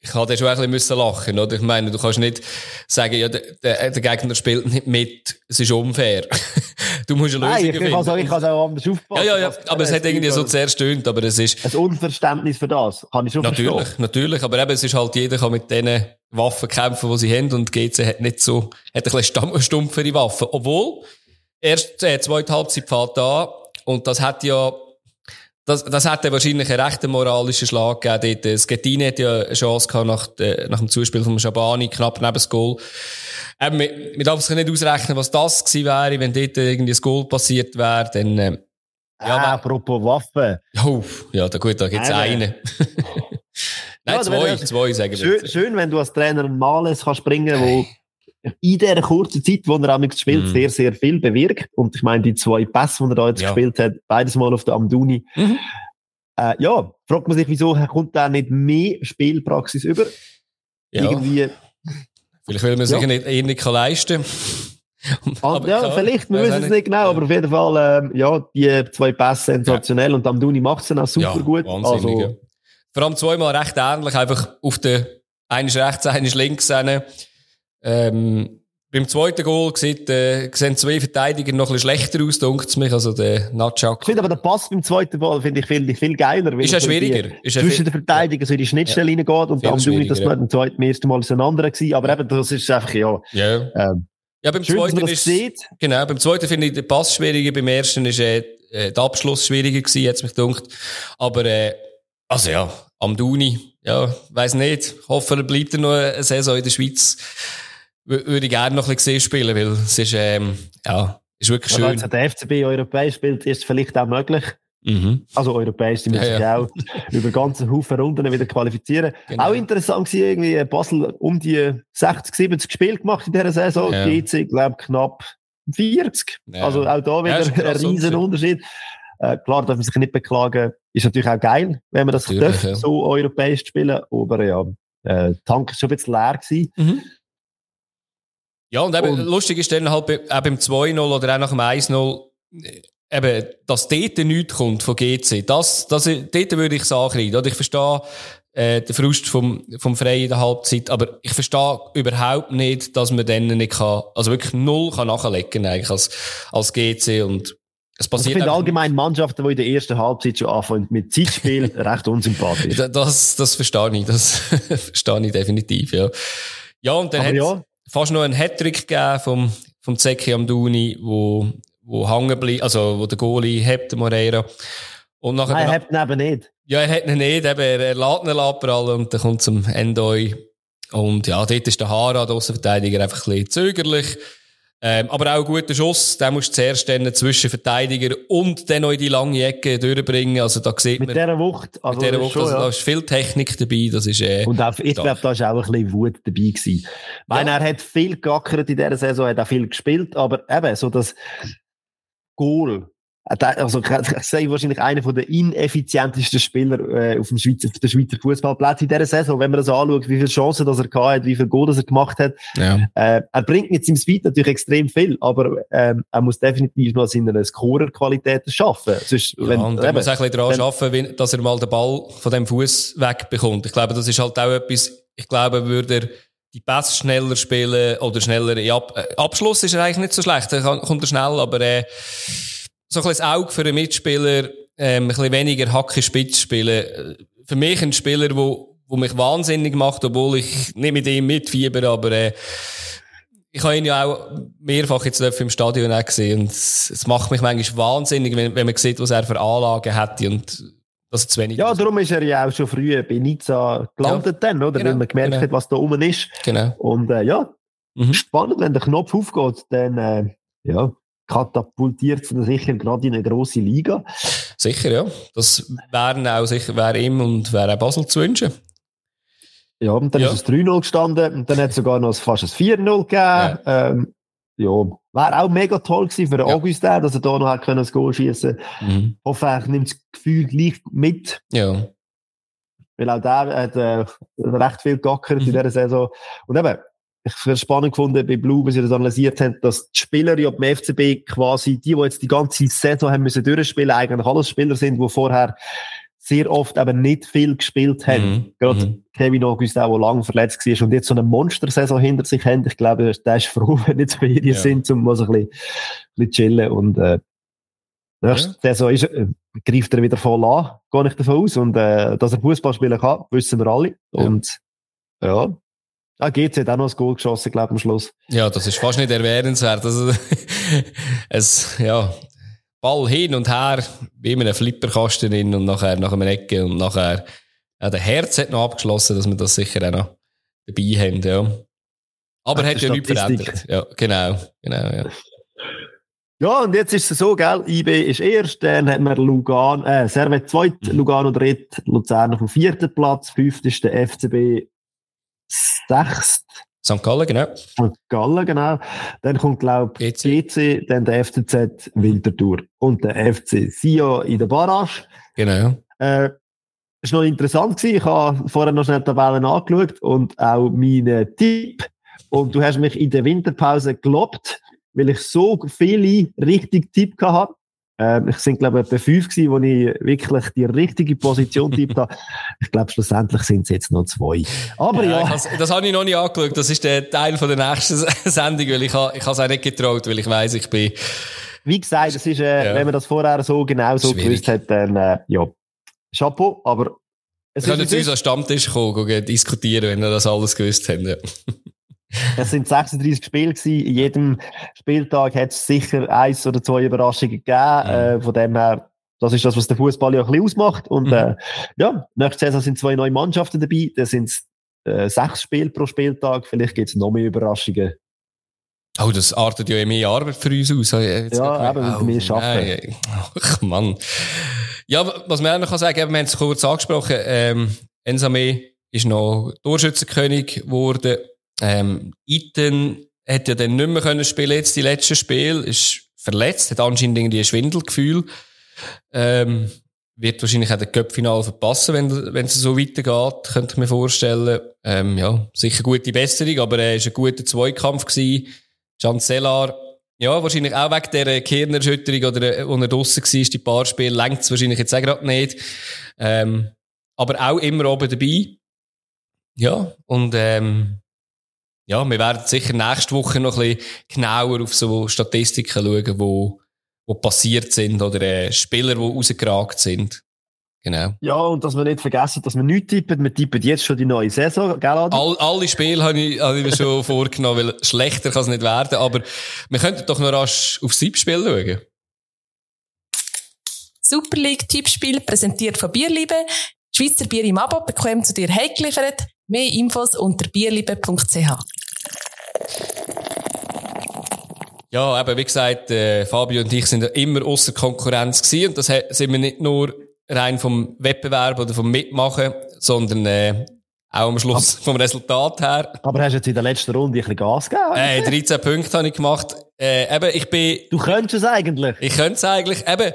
ich hatte schon ein bisschen müssen lachen, oder? Ich meine, du kannst nicht sagen, ja, der, der, der Gegner spielt nicht mit, es ist unfair. du musst eine Lösung Nein, ich finden. Kann sagen, ich kann auch anders aufpassen. Ja, ja, ja, aber es hat irgendwie so sehr stöhnt, aber es ist... Ein Unverständnis für das, kann ich schon Natürlich, verstehen. natürlich, aber eben, es ist halt, jeder kann mit diesen Waffen kämpfen, die sie haben, und GC hat nicht so, hat ein bisschen stumpfere Waffen. Obwohl, erst äh, zweite Halbzeit fährt an und das hat ja das, das hat ja wahrscheinlich einen rechten moralischen Schlag gegeben. Dort. Schettini hat ja eine Chance gehabt nach, de, nach dem Zuspiel von Schabani, knapp neben das Goal. Eben, man, man darf sich nicht ausrechnen, was das gewesen wäre, wenn dort irgendwie ein Goal passiert wäre, dann, äh, ja, ah, apropos Waffen. Oh, ja, da gut, da gibt's Nein, einen. Nein, ja, zwei, zwei, sagen wir. Schön, schön, wenn du als Trainer einen Males kannst bringen, wo in dieser kurzen Zeit, wo er amigs gespielt, mm. sehr, sehr viel bewirkt. Und ich meine, die zwei Pässe, die er da jetzt ja. gespielt hat, beides mal auf der Amduni. Mhm. Äh, ja, fragt man sich, wieso kommt da nicht mehr Spielpraxis über? Ja. Irgendwie, Vielleicht will man sich Ja. nicht, eh nicht leisten ah, ja, klar, vielleicht, wir wissen es nicht genau, aber auf jeden Fall, ähm, ja, die zwei Pässe sensationell und Amduni macht es auch super gut. Wahnsinnig, ja. Also, Vor allem zweimal recht ähnlich, einfach auf der, eines rechts, eines links. hin. Ähm, beim zweiten Goal sieht, äh, sehen zwei Verteidiger noch ein bisschen schlechter aus, dunkt mich, also der ich Natschak. finde aber der Pass beim zweiten Ball finde ich viel, viel geiler. Ist ja er so die- schwieriger. Ist ja zwischen den Verteidigern so in die Schnittstelle reingeht und am Amduni, das schwieriger, war beim zweiten, ersten Mal ein anderer gewesen, aber eben, das ist einfach, ja, Ja. ähm, Ja, beim schön, zweiten ist, sieht. genau, beim zweiten finde ich den Pass schwieriger, beim ersten ist, äh, äh, der Abschluss schwieriger gewesen, jetzt mich dunkt. Aber, äh, also ja, Amduni, ja, weiss nicht. Ich hoffe, er bleibt er noch eine Saison in der Schweiz. Wür- Würde ich gerne noch ein bisschen spielen, weil es ist, ähm, ja, ist wirklich schön. als der FCB europäisch spielt, ist es vielleicht auch möglich. Mhm. Also europäisch, die Ja, müssen sich ja. auch über ganze Haufen Runden wieder qualifizieren. Genau. Auch interessant war irgendwie Basel um die 60, 70 Spiele gemacht in dieser Saison. Ja. GC, glaube knapp 40. Ja. Also auch da wieder Ja, ein riesen Unterschied. Äh, klar, darf man sich nicht beklagen. Ist natürlich auch geil, wenn man das Natürlich, darf, ja. so europäisch spielen. Aber ja, äh, der Tank ist schon ein bisschen leer gewesen. Mhm. Ja, und eben, Und- lustig ist dann halt auch beim 2-0 oder auch nach dem 1-0, äh, eben, dass dort nichts kommt von GC. Das, das, dort würde ich es ankreiden. Oder ich verstehe, äh, den Frust vom, vom Freien in der Halbzeit, aber ich verstehe überhaupt nicht, dass man dann nicht kann, also wirklich null kann nachlegen, eigentlich, als, als GC und es Und ich passiert finde allgemein Mannschaften, die in der ersten Halbzeit schon anfangen mit Zeitspiel, recht unsympathisch. Da- Das, das verstehe ich, das verstehe ich definitiv, ja. Ja, und dann Aber hat ja, fast noch einen Hattrick gegeben vom, vom Zeki Amduni, wo, wo hängen bleibt, also, wo der Goalie hebt, der Moreira. Und nachher, nein, er hat ihn eben nicht. ja, er hat ihn nicht, eben, er, er lädt ihn abprallen und dann kommt zum Endoi. Und ja, dort ist der Hara, der Aussenverteidiger, einfach ein bisschen zögerlich. Ähm, aber auch ein guter Schuss, den musst du zuerst dann zwischen Verteidiger und dann noch in die lange Ecke durchbringen. Also da sieht Mit man, dieser Wucht. Also mit dieser Woche, schon, also, ja. da ist viel Technik dabei, das ist, äh, Und auch, ich glaube, da ist auch ein bisschen Wut dabei gewesen. Ich meine, er hat viel geackert in dieser Saison, hat auch viel gespielt, aber eben, so das Goal. Äh, Also, ich sehe wahrscheinlich einer von der ineffizientesten Spieler äh, auf dem Schweizer, auf der Schweizer Fußballplatz in dieser Saison. Wenn man das anschaut, wie viele Chancen das er gehabt hat, wie viel Goal das er gemacht hat. ja. Äh, er bringt mit seinem Speed natürlich extrem viel, aber ähm, er muss definitiv noch seine Scorer-Qualitäten schaffen. Sonst, Ja, wenn, und er eben, muss auch ein bisschen daran wenn- arbeiten, dass er mal den Ball von dem Fuß wegbekommt. Ich glaube, das ist halt auch etwas, ich glaube, würde er die Pässe schneller spielen oder schneller in Ab äh, Abschluss ist er eigentlich nicht so schlecht, er kann, kommt er schnell, aber äh, so ein bisschen das Auge für einen Mitspieler, ähm, ein bisschen weniger Hacke spitz spielen. Äh, Für mich ein Spieler, wo, wo mich wahnsinnig macht, obwohl ich nicht mit ihm mitfieber, aber äh, ich habe ihn ja auch mehrfach jetzt im Stadion auch gesehen und es, macht mich manchmal wahnsinnig, wenn, wenn man sieht, was er für Anlagen hat und dass er zu wenig ja, darum ist er ja auch schon früh bei Nizza gelandet dann, oder? Genau, Weil man gemerkt genau. hat, was da oben ist. Genau. Und äh, ja, Mhm. spannend, wenn der Knopf aufgeht, dann äh, ja, katapultiert ihn sicher gerade in eine grosse Liga. Sicher, ja. Das wären auch sicher, wäre ihm und wäre auch Basel zu wünschen. Ja, und dann Ja. ist es 3-0 gestanden und dann hat es sogar noch fast ein 4-0 gegeben. Ja, ähm, ja wäre auch mega toll gewesen für den Ja. Augustin, dass er da noch hat können das Goal schießen Mhm. hoffe, er nimmt das Gefühl gleich mit, Ja. weil auch der hat äh, recht viel geackert in Mhm. dieser Saison. Und eben, ich habe es spannend gefunden bei Blue, wie sie das analysiert haben, dass die Spieler ja beim FCB quasi, die, die jetzt die ganze Saison haben müssen durchspielen, eigentlich alles Spieler sind, die vorher sehr oft eben nicht viel gespielt haben. Mhm. Gerade Mhm. Kevin August, der lange verletzt war und jetzt so eine Monstersaison hinter sich hat. Ich glaube, der ist froh, wenn jetzt Ferien Ja. sind, um mal so ein bisschen, ein bisschen chillen. Und äh, nächste Saison ist, äh, greift er wieder voll an, gehe ich davon aus. Und äh, dass er Fußball spielen kann, wissen wir alle. Ja. Und ja, ah, GC hat auch noch ein Goal geschossen, glaube ich, am Schluss. Ja, das ist fast nicht erwähnenswert. Also, es, ja, Ball hin und her, wie in einem Flipperkasten drin und nachher nach einem Ecke und nachher, ja, der Herz hat noch abgeschlossen, dass wir das sicher auch noch dabei haben, ja. Aber hat ja nichts verändert. Ja, genau, genau, ja. Ja, und jetzt ist es so, gell, IB ist erst, dann hat man Lugan, äh, Servet zweit, Mhm. Lugano dritt, Luzern auf dem vierten Platz, fünft ist der FCB sechst, St. Gallen, genau. und Gallen, genau. Dann kommt, glaub GC. GC, dann der FCZ Winterthur und der FC Sion in der Barrage. Genau. Äh, war noch interessant gewesen. Ich habe vorher noch schnell die Tabellen angeschaut und auch meinen Tipp. Und du hast mich in der Winterpause gelobt, weil ich so viele richtige Tipp hatte. Ähm, ich sind, glaube ich, etwa fünf gewesen, wo ich wirklich die richtige Position tippt habe. Ich glaube, schlussendlich sind es jetzt noch zwei. Aber ja. ja. das habe ich noch nicht angeschaut. Das ist der Teil von der nächsten Sendung, weil ich, ich habe es auch nicht getraut, weil ich weiß, ich bin... Wie gesagt, das ist, äh, ja. wenn man das vorher so genau so Schwierig. gewusst hat, dann, äh, ja, Chapeau, aber es wir können zu uns an Stammtisch kommen, gehen, diskutieren, wenn wir das alles gewusst haben. Ja. Es sind 36 Spiele gewesen. In jedem Spieltag hat es sicher eins oder zwei Überraschungen gegeben. Mhm. Äh, von dem her, das ist das, was der Fußball ja ein bisschen ausmacht. Und mhm. äh, ja, nächste Saison sind zwei neue Mannschaften dabei. Da sind es äh, sechs Spiele pro Spieltag. Vielleicht gibt es noch mehr Überraschungen. Oh, das artet ja mehr Arbeit für uns aus. Jetzt ja, eben, oh, mehr schaffen. Ach, Mann. Ja, was man auch noch sagen kann, wir haben es kurz angesprochen, ähm, Ensame ist noch Torschützenkönig geworden. Ähm, Iten hat ja dann nicht mehr können spielen jetzt die letzten Spiel, ist verletzt, hat anscheinend irgendwie ein Schwindelgefühl. Ähm, wird wahrscheinlich auch den Köpfinal verpassen, wenn, wenn es so weitergeht, könnte ich mir vorstellen. Ähm, ja, sicher gute Besserung, aber er war ein guter Zweikampf gewesen. Chancelar, ja, wahrscheinlich auch wegen dieser Kehrenerschütterung oder, äh, wo er draussen war, die paar Spiele, längt es wahrscheinlich jetzt auch gerade nicht. Ähm, aber auch immer oben dabei. Ja, und, ähm, ja, wir werden sicher nächste Woche noch ein bisschen genauer auf so Statistiken schauen, wo, wo passiert sind oder äh, Spieler, die rausgeragt sind. Genau. Ja, und dass wir nicht vergessen, dass wir nichts tippen. Wir tippen jetzt schon die neue Saison, gell, Adi? All, alle Spiele habe ich, habe ich mir schon vorgenommen, weil schlechter kann es nicht werden. Aber wir könnten doch noch rasch aufs Tippspiel schauen. Super League Tippspiel präsentiert von Bierliebe. Schweizer Bier im Abo bekommen zu dir heimgeliefert. Mehr Infos unter bierliebe.ch. Ja, eben, wie gesagt, äh, Fabio und ich sind ja immer außer Konkurrenz gewesen. Und das sind wir nicht nur rein vom Wettbewerb oder vom Mitmachen, sondern äh, auch am Schluss vom Resultat her. Aber hast du jetzt in der letzten Runde ein bisschen Gas gegeben? Äh, 13 Punkte habe ich gemacht. Äh, eben, ich bin... Du könntest es eigentlich. Ich könnte es eigentlich. Eben,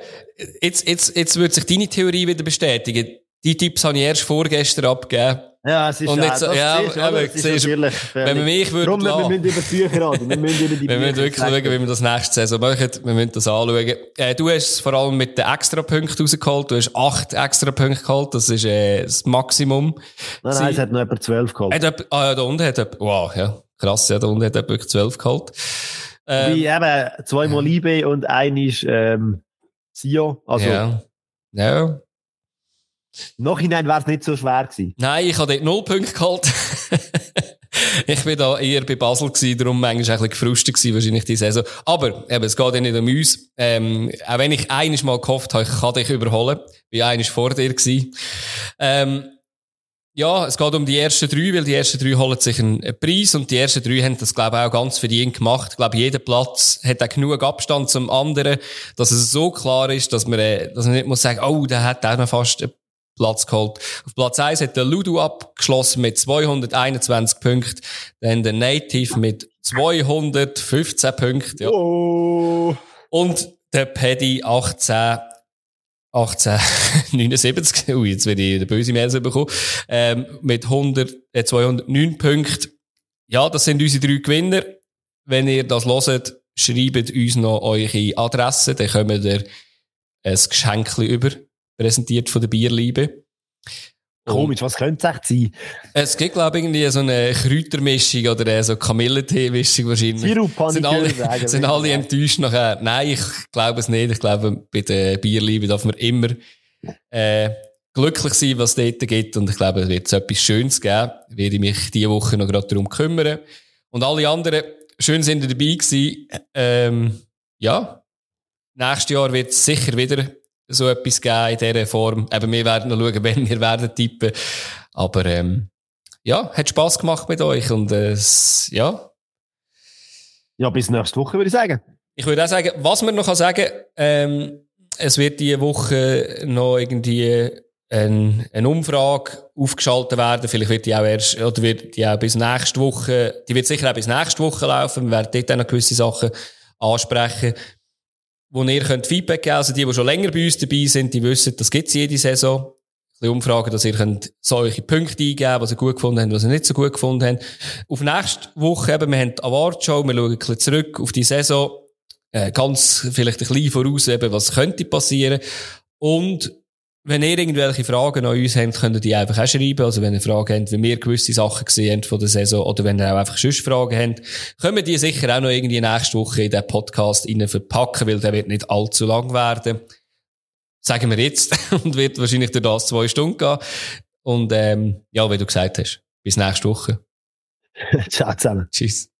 jetzt, jetzt, jetzt wird sich deine Theorie wieder bestätigen. Die Tipps habe ich erst vorgestern abgegeben. Ja, es ist und jetzt, ja, ja, siehst, aber, ist natürlich wenn man mich würde Darum, wir müssen über Bücher reden. Wir müssen über die Wir müssen wirklich schauen, wie wir das nächste Saison machen. Wir müssen das anschauen. Äh, du hast es vor allem mit den Extrapunkten rausgeholt. Du hast acht Extrapunkte geholt. Das ist äh, das Maximum. Nein, nein, es hat noch etwa zwölf geholt. Hat ah ja, da unten hat wow, ja, krass, ja, da unten hat etwa zwölf geholt. Ähm, Wie eben, zweimal Liebe und ein ist ähm, Sio. Also, ja. Ja, Nachhinein wäre es nicht so schwer gewesen. Nein, ich habe dort null Punkte geholt. ich bin da eher bei Basel gewesen, darum manchmal ein bisschen gefrustet gewesen, wahrscheinlich die Saison. Aber, eben, es geht ja nicht um uns. Ähm, auch wenn ich einiges mal gehofft habe, ich kann dich überholen. Wie einiges vor dir gewesen. Ähm, ja, es geht um die ersten drei, weil die ersten drei holen sich einen Preis und die ersten drei haben das, glaube ich, auch ganz verdient gemacht. Ich glaube, jeder Platz hat auch genug Abstand zum anderen, dass es so klar ist, dass man, äh, dass man nicht muss sagen, oh, der hat auch noch fast Platz geholt. Auf Platz 1 hat der Ludo abgeschlossen mit 221 Punkten. Dann der Native mit 215 Punkten. Ja. Oh. Und der Paddy 18 1879, ui, jetzt werde ich den böse Mails bekommen, ähm, mit 100, äh, 209 Punkten. Ja, das sind unsere drei Gewinner. Wenn ihr das hört, schreibt uns noch eure Adresse, dann kommen wir ein Geschenk über präsentiert von der Bierliebe. Komisch, was könnte es echt sein? Es gibt, glaube ich, irgendwie so eine Kräutermischung oder so Kamillentee-Mischung wahrscheinlich. Sirup, sind alle, sagen, sind alle enttäuscht nachher. Nein, ich glaube es nicht. Ich glaube, bei der Bierliebe darf man immer äh, glücklich sein, was es dort gibt. Und ich glaube, es wird etwas Schönes geben. Werde ich mich diese Woche noch gerade darum kümmern. Und alle anderen, schön sind dabei gewesen. Ähm, ja, nächstes Jahr wird es sicher wieder so etwas geben in dieser Form. Eben, wir werden noch schauen, wenn wir werden tippen. Aber, ähm, ja, hat Spass gemacht mit euch und, äh, ja. Ja, bis nächste Woche, würde ich sagen. Ich würde auch sagen, was man noch sagen kann, ähm, es wird diese Woche noch irgendwie eine, eine Umfrage aufgeschaltet werden. Vielleicht wird die auch erst, oder wird die auch bis nächste Woche, die wird sicher auch bis nächste Woche laufen. Wir werden dort auch noch gewisse Sachen ansprechen. Wo ihr könnt Feedback geben Also die, die schon länger bei uns dabei sind, die wissen, das gibt's jede Saison. Ein Umfragen, dass ihr könnt solche Punkte eingeben was ihr gut gefunden habt, was ihr nicht so gut gefunden habt. Auf nächste Woche eben, wir haben die Awardshow, wir schauen ein bisschen zurück auf die Saison, äh, ganz vielleicht ein bisschen voraus, eben, was könnte passieren. Und wenn ihr irgendwelche Fragen an uns habt, könnt ihr die einfach auch schreiben. Also wenn ihr Fragen habt, wie wir gewisse Sachen gesehen haben von der Saison, oder wenn ihr auch einfach sonst Fragen habt, können wir die sicher auch noch irgendwie nächste Woche in den Podcast rein verpacken, weil der wird nicht allzu lang werden. Sagen wir jetzt. und wird wahrscheinlich durch das zwei Stunden gehen. Und, ähm, ja, wie du gesagt hast, bis nächste Woche. Ciao zusammen. Tschüss.